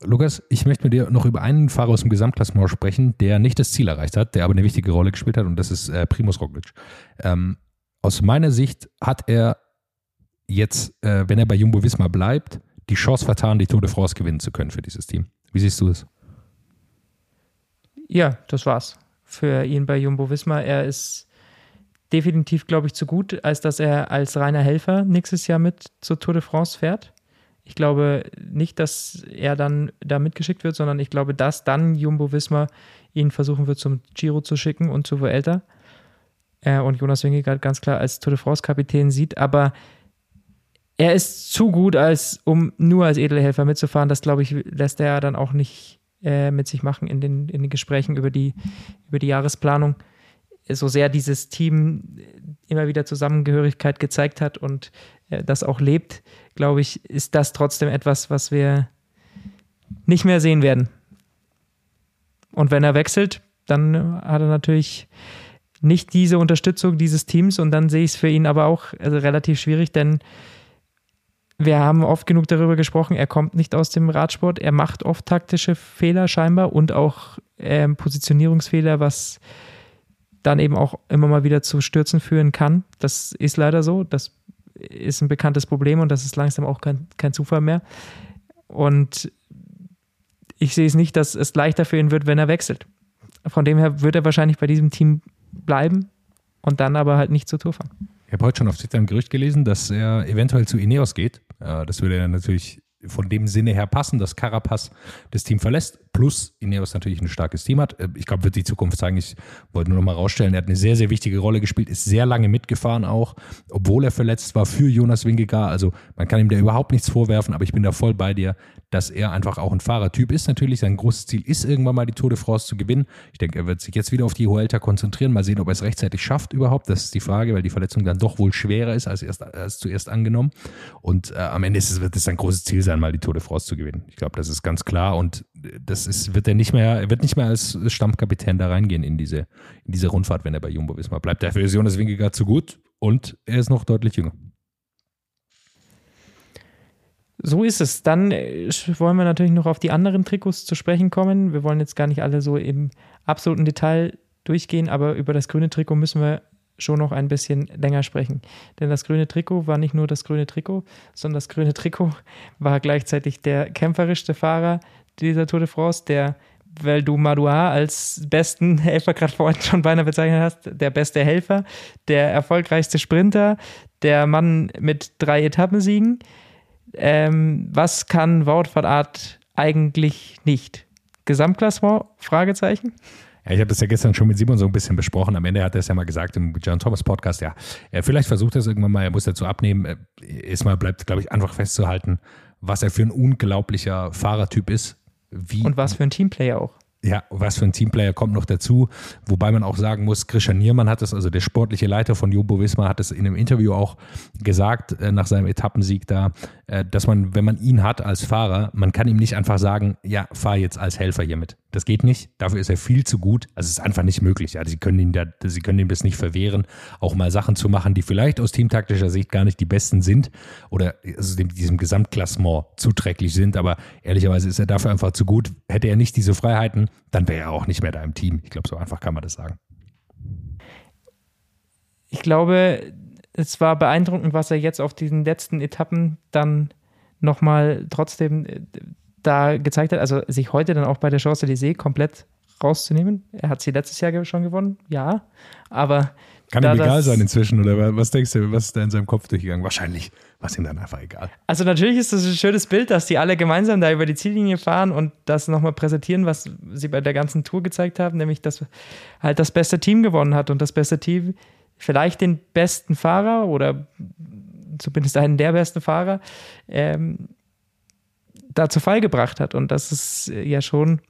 Lukas, ich möchte mit dir noch über einen Fahrer aus dem Gesamtklassement sprechen, der nicht das Ziel erreicht hat, der aber eine wichtige Rolle gespielt hat und das ist äh, Primus Roglic. Ähm, aus meiner Sicht hat er jetzt, äh, wenn er bei Jumbo Visma bleibt, die Chance vertan, die Tour de France gewinnen zu können für dieses Team. Wie siehst du es? Ja, das war's für ihn bei Jumbo Wismar. Er ist definitiv, glaube ich, zu gut, als dass er als reiner Helfer nächstes Jahr mit zur Tour de France fährt. Ich glaube nicht, dass er dann da mitgeschickt wird, sondern ich glaube, dass dann Jumbo Wismar ihn versuchen wird, zum Giro zu schicken und zu Vuelta. Äh, und Jonas Wingegaard ganz klar als Tour de France-Kapitän sieht. Aber er ist zu gut, als um nur als Edelhelfer mitzufahren. Das, glaube ich, lässt er dann auch nicht äh, mit sich machen in den, in den Gesprächen über die, über die Jahresplanung. So sehr dieses Team immer wieder Zusammengehörigkeit gezeigt hat und äh, das auch lebt, glaube ich, ist das trotzdem etwas, was wir nicht mehr sehen werden. Und wenn er wechselt, dann hat er natürlich nicht diese Unterstützung dieses Teams und dann sehe ich es für ihn aber auch also relativ schwierig, denn wir haben oft genug darüber gesprochen, er kommt nicht aus dem Radsport, er macht oft taktische Fehler scheinbar und auch äh, Positionierungsfehler, was dann eben auch immer mal wieder zu Stürzen führen kann. Das ist leider so, das ist ein bekanntes Problem und das ist langsam auch kein, kein Zufall mehr. Und ich sehe es nicht, dass es leichter für ihn wird, wenn er wechselt. Von dem her wird er wahrscheinlich bei diesem Team bleiben und dann aber halt nicht zur Tour fahren. Ich habe heute schon auf Twitter ein Gerücht gelesen, dass er eventuell zu Ineos geht. Äh, das würde ja natürlich von dem Sinne her passen, dass Carapaz das Team verlässt, plus Ineos natürlich ein starkes Team hat. Äh, ich glaube, wird die Zukunft zeigen. Ich wollte nur noch mal rausstellen, er hat eine sehr, sehr wichtige Rolle gespielt, ist sehr lange mitgefahren auch, obwohl er verletzt war für Jonas Wingegaard. Also man kann ihm da überhaupt nichts vorwerfen, aber ich bin da voll bei dir, dass er einfach auch ein Fahrertyp ist. Natürlich, sein großes Ziel ist irgendwann mal die Tour de France zu gewinnen. Ich denke, er wird sich jetzt wieder auf die Huelta konzentrieren, mal sehen, ob er es rechtzeitig schafft überhaupt. Das ist die Frage, weil die Verletzung dann doch wohl schwerer ist als, erst, als zuerst angenommen. Und äh, am Ende ist es, wird es sein großes Ziel sein, mal die Tour de France zu gewinnen. Ich glaube, das ist ganz klar und das ist, wird er nicht mehr, wird nicht mehr als Stammkapitän da reingehen in diese, in diese Rundfahrt, wenn er bei Jumbo Visma bleibt. Dafür ist Jonas Wingegaard zu gut und er ist noch deutlich jünger. So ist es. Dann äh, wollen wir natürlich noch auf die anderen Trikots zu sprechen kommen. Wir wollen jetzt gar nicht alle so im absoluten Detail durchgehen, aber über das grüne Trikot müssen wir schon noch ein bisschen länger sprechen. Denn das grüne Trikot war nicht nur das grüne Trikot, sondern das grüne Trikot war gleichzeitig der kämpferischste Fahrer dieser Tour de France, der, weil du Madouas als besten Helfer gerade vorhin schon beinahe bezeichnet hast, der beste Helfer, der erfolgreichste Sprinter, der Mann mit drei Etappensiegen. Ähm, was kann Wout van Art eigentlich nicht? Gesamtklassement? Fragezeichen. Ja, ich habe das ja gestern schon mit Simon so ein bisschen besprochen. Am Ende hat er es ja mal gesagt im John Thomas Podcast. Ja, er vielleicht versucht er es irgendwann mal, er muss dazu abnehmen. Erstmal bleibt, glaube ich, einfach festzuhalten, was er für ein unglaublicher Fahrertyp ist. Wie, Und was für ein Teamplayer auch. Ja, was für ein Teamplayer kommt noch dazu. Wobei man auch sagen muss, Christian Niermann hat es, also der sportliche Leiter von Jumbo Visma, hat es in einem Interview auch gesagt, äh, nach seinem Etappensieg da, äh, dass man, wenn man ihn hat als Fahrer, man kann ihm nicht einfach sagen, ja, fahr jetzt als Helfer hier mit. Das geht nicht. Dafür ist er viel zu gut. Also es ist einfach nicht möglich. Ja, sie können ihn da, sie können ihm das nicht verwehren, auch mal Sachen zu machen, die vielleicht aus teamtaktischer Sicht gar nicht die besten sind oder also diesem Gesamtklassement zuträglich sind. Aber ehrlicherweise ist er dafür einfach zu gut. Hätte er nicht diese Freiheiten, dann wäre er auch nicht mehr da im Team. Ich glaube, so einfach kann man das sagen. Ich glaube, es war beeindruckend, was er jetzt auf diesen letzten Etappen dann nochmal trotzdem äh, da gezeigt hat. Also sich heute dann auch bei der Chance d'Elysée komplett rauszunehmen. Er hat sie letztes Jahr schon gewonnen, ja. Aber. Kann ihm egal sein inzwischen, oder was denkst du, was ist da in seinem Kopf durchgegangen? Wahrscheinlich war es ihm dann einfach egal. Also natürlich ist das ein schönes Bild, dass die alle gemeinsam da über die Ziellinie fahren und das nochmal präsentieren, was sie bei der ganzen Tour gezeigt haben, nämlich dass halt das beste Team gewonnen hat und das beste Team vielleicht den besten Fahrer oder zumindest einen der besten Fahrer ähm, da zu Fall gebracht hat. Und das ist ja schon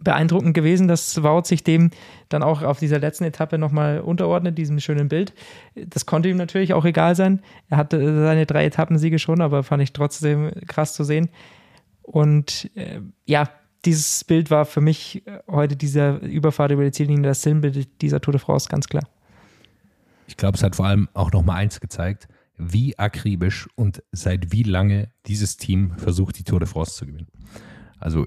beeindruckend gewesen, dass Wout sich dem dann auch auf dieser letzten Etappe nochmal unterordnet, diesem schönen Bild. Das konnte ihm natürlich auch egal sein. Er hatte seine drei Etappensiege schon, aber fand ich trotzdem krass zu sehen. Und äh, ja, dieses Bild war für mich heute dieser Überfahrt über die Ziellinie das Sinnbild dieser Tour de France, ganz klar. Ich glaube, es hat vor allem auch nochmal eins gezeigt, wie akribisch und seit wie lange dieses Team versucht, die Tour de France zu gewinnen. Also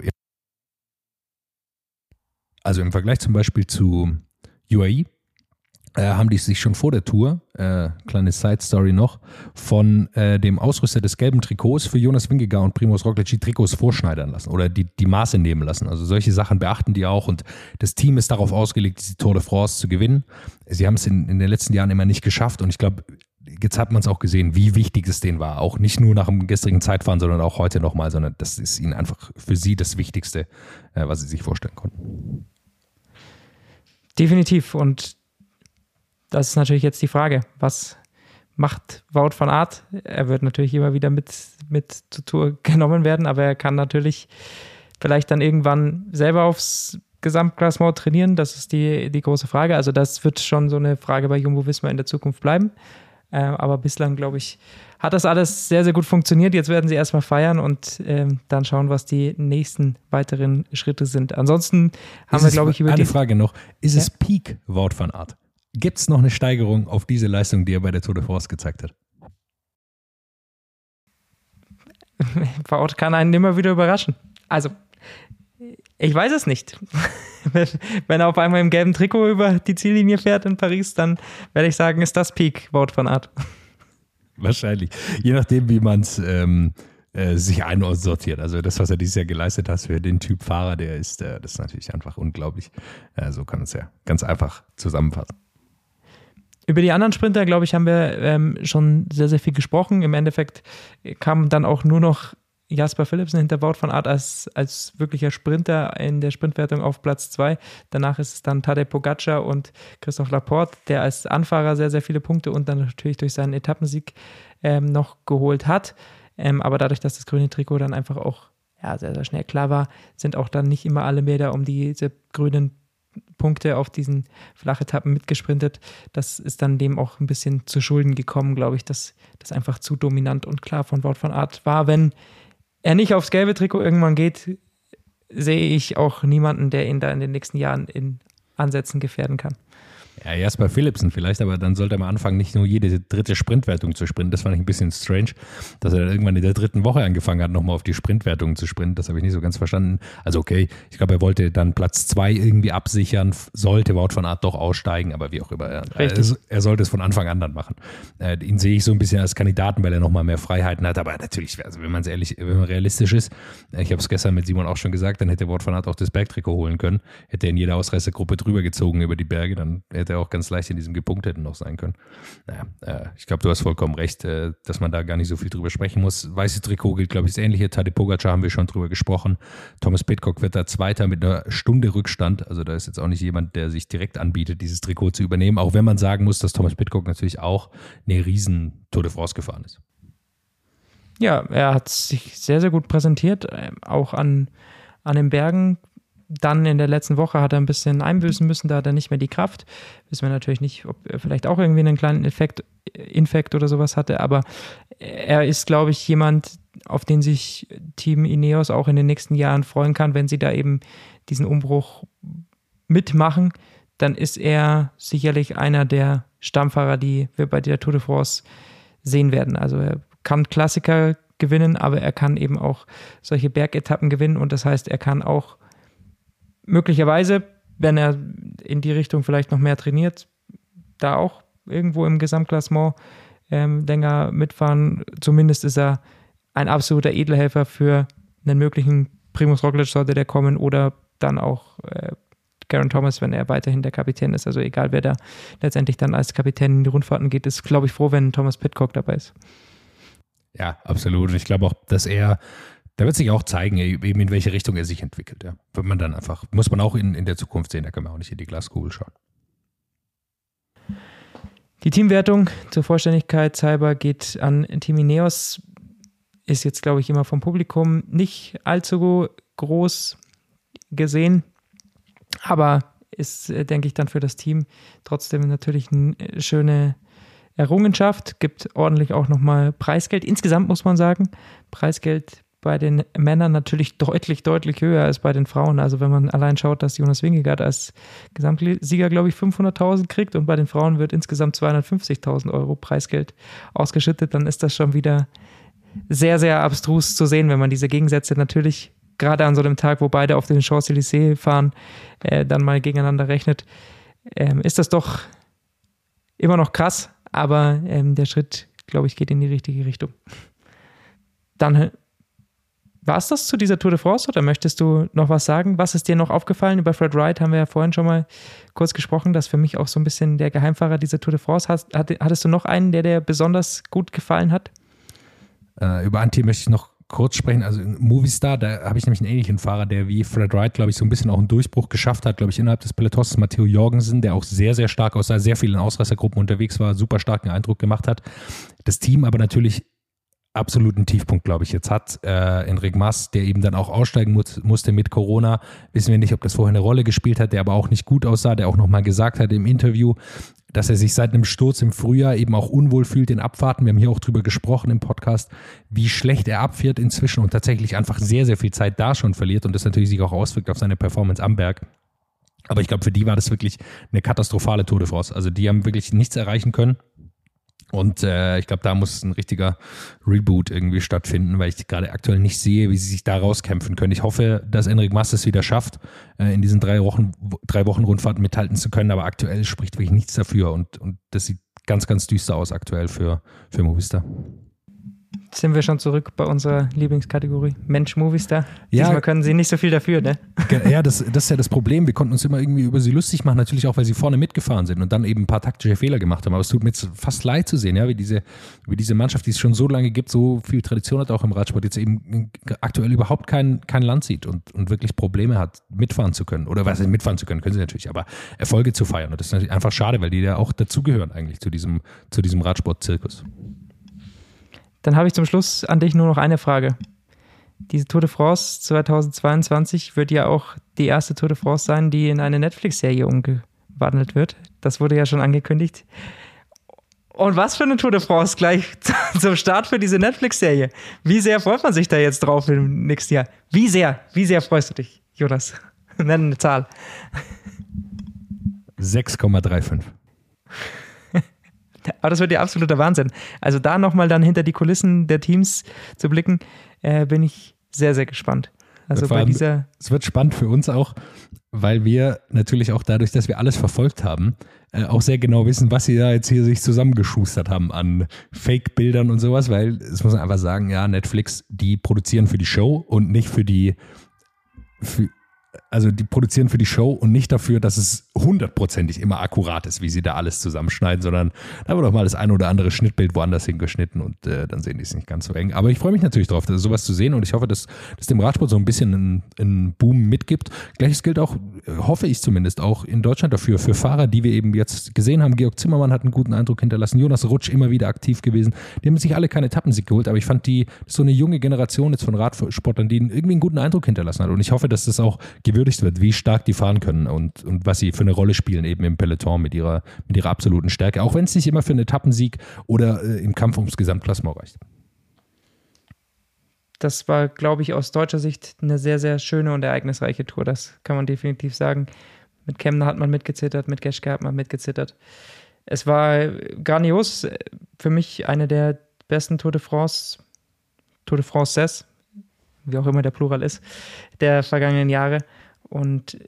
also im Vergleich zum Beispiel zu UAE äh, haben die sich schon vor der Tour, äh, kleine Side Story noch, von äh, dem Ausrüster des gelben Trikots für Jonas Wingegaard und Primoz Roglic die Trikots vorschneidern lassen oder die, die Maße nehmen lassen. Also solche Sachen beachten die auch und das Team ist darauf ausgelegt, die Tour de France zu gewinnen. Sie haben es in, in den letzten Jahren immer nicht geschafft und ich glaube, jetzt hat man es auch gesehen, wie wichtig es denen war. Auch nicht nur nach dem gestrigen Zeitfahren, sondern auch heute nochmal, sondern das ist ihnen einfach für sie das Wichtigste, äh, was sie sich vorstellen konnten. Definitiv. Und das ist natürlich jetzt die Frage, was macht Wout van Art? Er wird natürlich immer wieder mit, mit zur Tour genommen werden, aber er kann natürlich vielleicht dann irgendwann selber aufs Gesamtklassement trainieren. Das ist die, die große Frage. Also das wird schon so eine Frage bei Jumbo Visma in der Zukunft bleiben. Äh, aber bislang, glaube ich, hat das alles sehr, sehr gut funktioniert. Jetzt werden sie erstmal feiern und ähm, dann schauen, was die nächsten weiteren Schritte sind. Ansonsten haben ist wir, glaube ich, über eine die Frage noch. Ist ja? es Peak Wout van Art? Gibt es noch eine Steigerung auf diese Leistung, die er bei der Tour de France gezeigt hat? Wout kann einen immer wieder überraschen. Also, ich weiß es nicht. Wenn er auf einmal im gelben Trikot über die Ziellinie fährt in Paris, dann werde ich sagen, ist das Peak Wort von Art. Wahrscheinlich. Je nachdem, wie man es ähm, äh, sich einsortiert. Also das, was er dieses Jahr geleistet hat für den Typ Fahrer, der ist, äh, das ist natürlich einfach unglaublich. Äh, so kann man es ja ganz einfach zusammenfassen. Über die anderen Sprinter, glaube ich, haben wir ähm, schon sehr, sehr viel gesprochen. Im Endeffekt kam dann auch nur noch Jasper Philipsen hinter Wout von Art als, als wirklicher Sprinter in der Sprintwertung auf Platz 2. Danach ist es dann Tadej Pogacar und Christoph Laporte, der als Anfahrer sehr, sehr viele Punkte und dann natürlich durch seinen Etappensieg ähm, noch geholt hat. Ähm, aber dadurch, dass das grüne Trikot dann einfach auch ja, sehr, sehr schnell klar war, sind auch dann nicht immer alle da um diese grünen Punkte auf diesen Flachetappen mitgesprintet. Das ist dann dem auch ein bisschen zu Schulden gekommen, glaube ich, dass das einfach zu dominant und klar von Wout von Art war. Wenn er nicht aufs gelbe Trikot irgendwann geht, sehe ich auch niemanden, der ihn da in den nächsten Jahren in Ansätzen gefährden kann. Ja, erst bei Philipsen vielleicht, aber dann sollte man anfangen, nicht nur jede dritte Sprintwertung zu sprinten. Das fand ich ein bisschen strange, dass er dann irgendwann in der dritten Woche angefangen hat, nochmal auf die Sprintwertung zu sprinten. Das habe ich nicht so ganz verstanden. Also okay, ich glaube, er wollte dann Platz zwei irgendwie absichern, sollte Wout von Art doch aussteigen, aber wie auch immer. Er, er sollte es von Anfang an dann machen. Äh, ihn sehe ich so ein bisschen als Kandidaten, weil er nochmal mehr Freiheiten hat. Aber natürlich, also wenn man es ehrlich, wenn man realistisch ist, äh, ich habe es gestern mit Simon auch schon gesagt, dann hätte Wout von Art auch das Bergtrikot holen können. Hätte er in jeder Ausreißergruppe drüber gezogen über die Berge, dann hätte hätte auch ganz leicht in diesem Gepunkteten noch sein können. Naja, äh, ich glaube, du hast vollkommen recht, äh, dass man da gar nicht so viel drüber sprechen muss. Weiße Trikot gilt, glaube ich, das Ähnliche. Tadej Pogacar haben wir schon drüber gesprochen. Thomas Pitcock wird da Zweiter mit einer Stunde Rückstand. Also da ist jetzt auch nicht jemand, der sich direkt anbietet, dieses Trikot zu übernehmen. Auch wenn man sagen muss, dass Thomas Pitcock natürlich auch eine riesen Tour de France gefahren ist. Ja, er hat sich sehr, sehr gut präsentiert, ähm, auch an, an den Bergen dann in der letzten Woche hat er ein bisschen einbüßen müssen, da hat er nicht mehr die Kraft. Wissen wir natürlich nicht, ob er vielleicht auch irgendwie einen kleinen Effekt, Infekt oder sowas hatte, aber er ist, glaube ich, jemand, auf den sich Team Ineos auch in den nächsten Jahren freuen kann, wenn sie da eben diesen Umbruch mitmachen, dann ist er sicherlich einer der Stammfahrer, die wir bei der Tour de France sehen werden. Also er kann Klassiker gewinnen, aber er kann eben auch solche Bergetappen gewinnen und das heißt, er kann auch möglicherweise, wenn er in die Richtung vielleicht noch mehr trainiert, da auch irgendwo im Gesamtklassement ähm, länger mitfahren. Zumindest ist er ein absoluter Edelhelfer für einen möglichen Primus Roglic sollte der kommen oder dann auch äh, Garen Thomas, wenn er weiterhin der Kapitän ist. Also egal, wer da letztendlich dann als Kapitän in die Rundfahrten geht, ist, glaube ich, froh, wenn Thomas Pitcock dabei ist. Ja, absolut. Und ich glaube auch, dass er da wird sich auch zeigen, eben in welche Richtung er sich entwickelt. Ja. Wird man dann einfach, muss man auch in, in der Zukunft sehen, da kann man auch nicht in die Glaskugel schauen. Die Teamwertung zur Vollständigkeit halber geht an Team Ineos. Ist jetzt, glaube ich, immer vom Publikum nicht allzu groß gesehen, aber ist, äh, denke ich, dann für das Team trotzdem natürlich eine äh, schöne Errungenschaft. Gibt ordentlich auch nochmal Preisgeld. Insgesamt muss man sagen, Preisgeld bei den Männern natürlich deutlich, deutlich höher als bei den Frauen. Also wenn man allein schaut, dass Jonas Wingegaard als Gesamtsieger, glaube ich, 500.000 kriegt und bei den Frauen wird insgesamt 250.000 Euro Preisgeld ausgeschüttet, dann ist das schon wieder sehr, sehr abstrus zu sehen, wenn man diese Gegensätze natürlich gerade an so einem Tag, wo beide auf den Champs-Élysées fahren, äh, dann mal gegeneinander rechnet, ähm, ist das doch immer noch krass, aber ähm, der Schritt, glaube ich, geht in die richtige Richtung. Dann war es das zu dieser Tour de France oder möchtest du noch was sagen? Was ist dir noch aufgefallen? Über Fred Wright haben wir ja vorhin schon mal kurz gesprochen, dass für mich auch so ein bisschen der Geheimfahrer dieser Tour de France hat. Hattest du noch einen, der dir besonders gut gefallen hat? Äh, über Team möchte ich noch kurz sprechen. Also Movistar, da habe ich nämlich einen ähnlichen Fahrer, der wie Fred Wright, glaube ich, so ein bisschen auch einen Durchbruch geschafft hat, glaube ich, innerhalb des Pelotons. Matteo Jorgensen, der auch sehr, sehr stark aus sehr vielen Ausreißergruppen unterwegs war, super starken Eindruck gemacht hat. Das Team aber natürlich absoluten Tiefpunkt, glaube ich, jetzt hat. Äh, Enric Mas, der eben dann auch aussteigen muss, musste mit Corona, wissen wir nicht, ob das vorher eine Rolle gespielt hat, der aber auch nicht gut aussah, der auch nochmal gesagt hat im Interview, dass er sich seit einem Sturz im Frühjahr eben auch unwohl fühlt in Abfahrten. Wir haben hier auch drüber gesprochen im Podcast, wie schlecht er abfährt inzwischen und tatsächlich einfach sehr, sehr viel Zeit da schon verliert und das natürlich sich auch auswirkt auf seine Performance am Berg. Aber ich glaube, für die war das wirklich eine katastrophale Tour de France. Also die haben wirklich nichts erreichen können. Und äh, ich glaube, da muss ein richtiger Reboot irgendwie stattfinden, weil ich gerade aktuell nicht sehe, wie sie sich da rauskämpfen können. Ich hoffe, dass Enric Mas es wieder schafft, äh, in diesen drei Wochen, drei Wochen Rundfahrten mithalten zu können, aber aktuell spricht wirklich nichts dafür und, und das sieht ganz, ganz düster aus aktuell für, für Movistar sind wir schon zurück bei unserer Lieblingskategorie Mensch Movistar. Ja, Diesmal können sie nicht so viel dafür, ne? Ja, das, das ist ja das Problem. Wir konnten uns immer irgendwie über sie lustig machen, natürlich auch, weil sie vorne mitgefahren sind und dann eben ein paar taktische Fehler gemacht haben. Aber es tut mir jetzt fast leid zu sehen, ja, wie diese, wie diese Mannschaft, die es schon so lange gibt, so viel Tradition hat auch im Radsport, jetzt eben aktuell überhaupt kein, kein Land sieht und, und wirklich Probleme hat, mitfahren zu können. Oder was mitfahren zu können, können sie natürlich, aber Erfolge zu feiern. Und das ist natürlich einfach schade, weil die ja auch dazugehören eigentlich zu diesem, zu diesem Radsport-Zirkus. Dann habe ich zum Schluss an dich nur noch eine Frage. Diese Tour de France 2022 wird ja auch die erste Tour de France sein, die in eine Netflix-Serie umgewandelt wird. Das wurde ja schon angekündigt. Und was für eine Tour de France gleich zum Start für diese Netflix-Serie. Wie sehr freut man sich da jetzt drauf im nächsten Jahr? Wie sehr, wie sehr freust du dich, Jonas? Nenn eine Zahl. 6,35. Aber das wird ja absoluter Wahnsinn. Also da nochmal dann hinter die Kulissen der Teams zu blicken, äh, bin ich sehr, sehr gespannt. Also bei allem, dieser. Es wird spannend für uns auch, weil wir natürlich auch dadurch, dass wir alles verfolgt haben, äh, auch sehr genau wissen, was sie da jetzt hier sich zusammengeschustert haben an Fake-Bildern und sowas, weil es muss man einfach sagen, ja, Netflix, die produzieren für die Show und nicht für die, für, also die produzieren für die Show und nicht dafür, dass es hundertprozentig immer akkurat ist, wie sie da alles zusammenschneiden, sondern da wird auch mal das ein oder andere Schnittbild woanders hingeschnitten und äh, dann sehen die es nicht ganz so eng. Aber ich freue mich natürlich darauf, sowas zu sehen und ich hoffe, dass das dem Radsport so ein bisschen einen, einen Boom mitgibt. Gleiches gilt auch, äh, hoffe ich zumindest, auch in Deutschland dafür, für Fahrer, die wir eben jetzt gesehen haben. Georg Zimmermann hat einen guten Eindruck hinterlassen, Jonas Rutsch immer wieder aktiv gewesen. Die haben sich alle keine Etappensieg geholt, aber ich fand die, so eine junge Generation jetzt von Radsportlern, die irgendwie einen guten Eindruck hinterlassen hat und ich hoffe, dass das auch gewürdigt wird, wie stark die fahren können und, und was sie für eine Rolle spielen eben im Peloton mit ihrer, mit ihrer absoluten Stärke, auch wenn es nicht immer für einen Etappensieg oder äh, im Kampf ums Gesamtklassement reicht. Das war, glaube ich, aus deutscher Sicht eine sehr, sehr schöne und ereignisreiche Tour. Das kann man definitiv sagen. Mit Kemner hat man mitgezittert, mit Geschke hat man mitgezittert. Es war grandios. Für mich eine der besten Tour de France, Tour de Frances, wie auch immer der Plural ist, der vergangenen Jahre. Und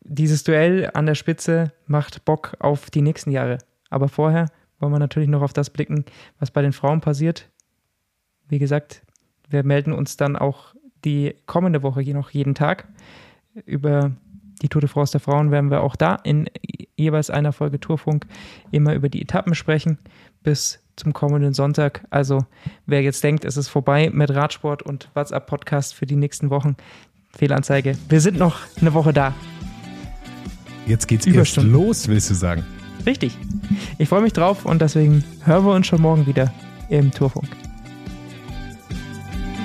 dieses Duell an der Spitze macht Bock auf die nächsten Jahre. Aber vorher wollen wir natürlich noch auf das blicken, was bei den Frauen passiert. Wie gesagt, wir melden uns dann auch die kommende Woche noch jeden Tag. Über die Tour de France der Frauen werden wir auch da in jeweils einer Folge Tourfunk immer über die Etappen sprechen bis zum kommenden Sonntag. Also wer jetzt denkt, es ist vorbei mit Radsport und WhatsApp-Podcast für die nächsten Wochen, Fehlanzeige. Wir sind noch eine Woche da. Jetzt geht's erst Überstunden. los, willst du sagen? Richtig. Ich freue mich drauf und deswegen hören wir uns schon morgen wieder im Tourfunk.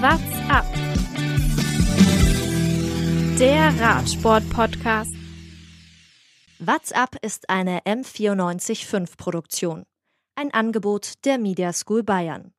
What's up? Der Radsport-Podcast. What's up ist eine M945 Produktion. Ein Angebot der Media School Bayern.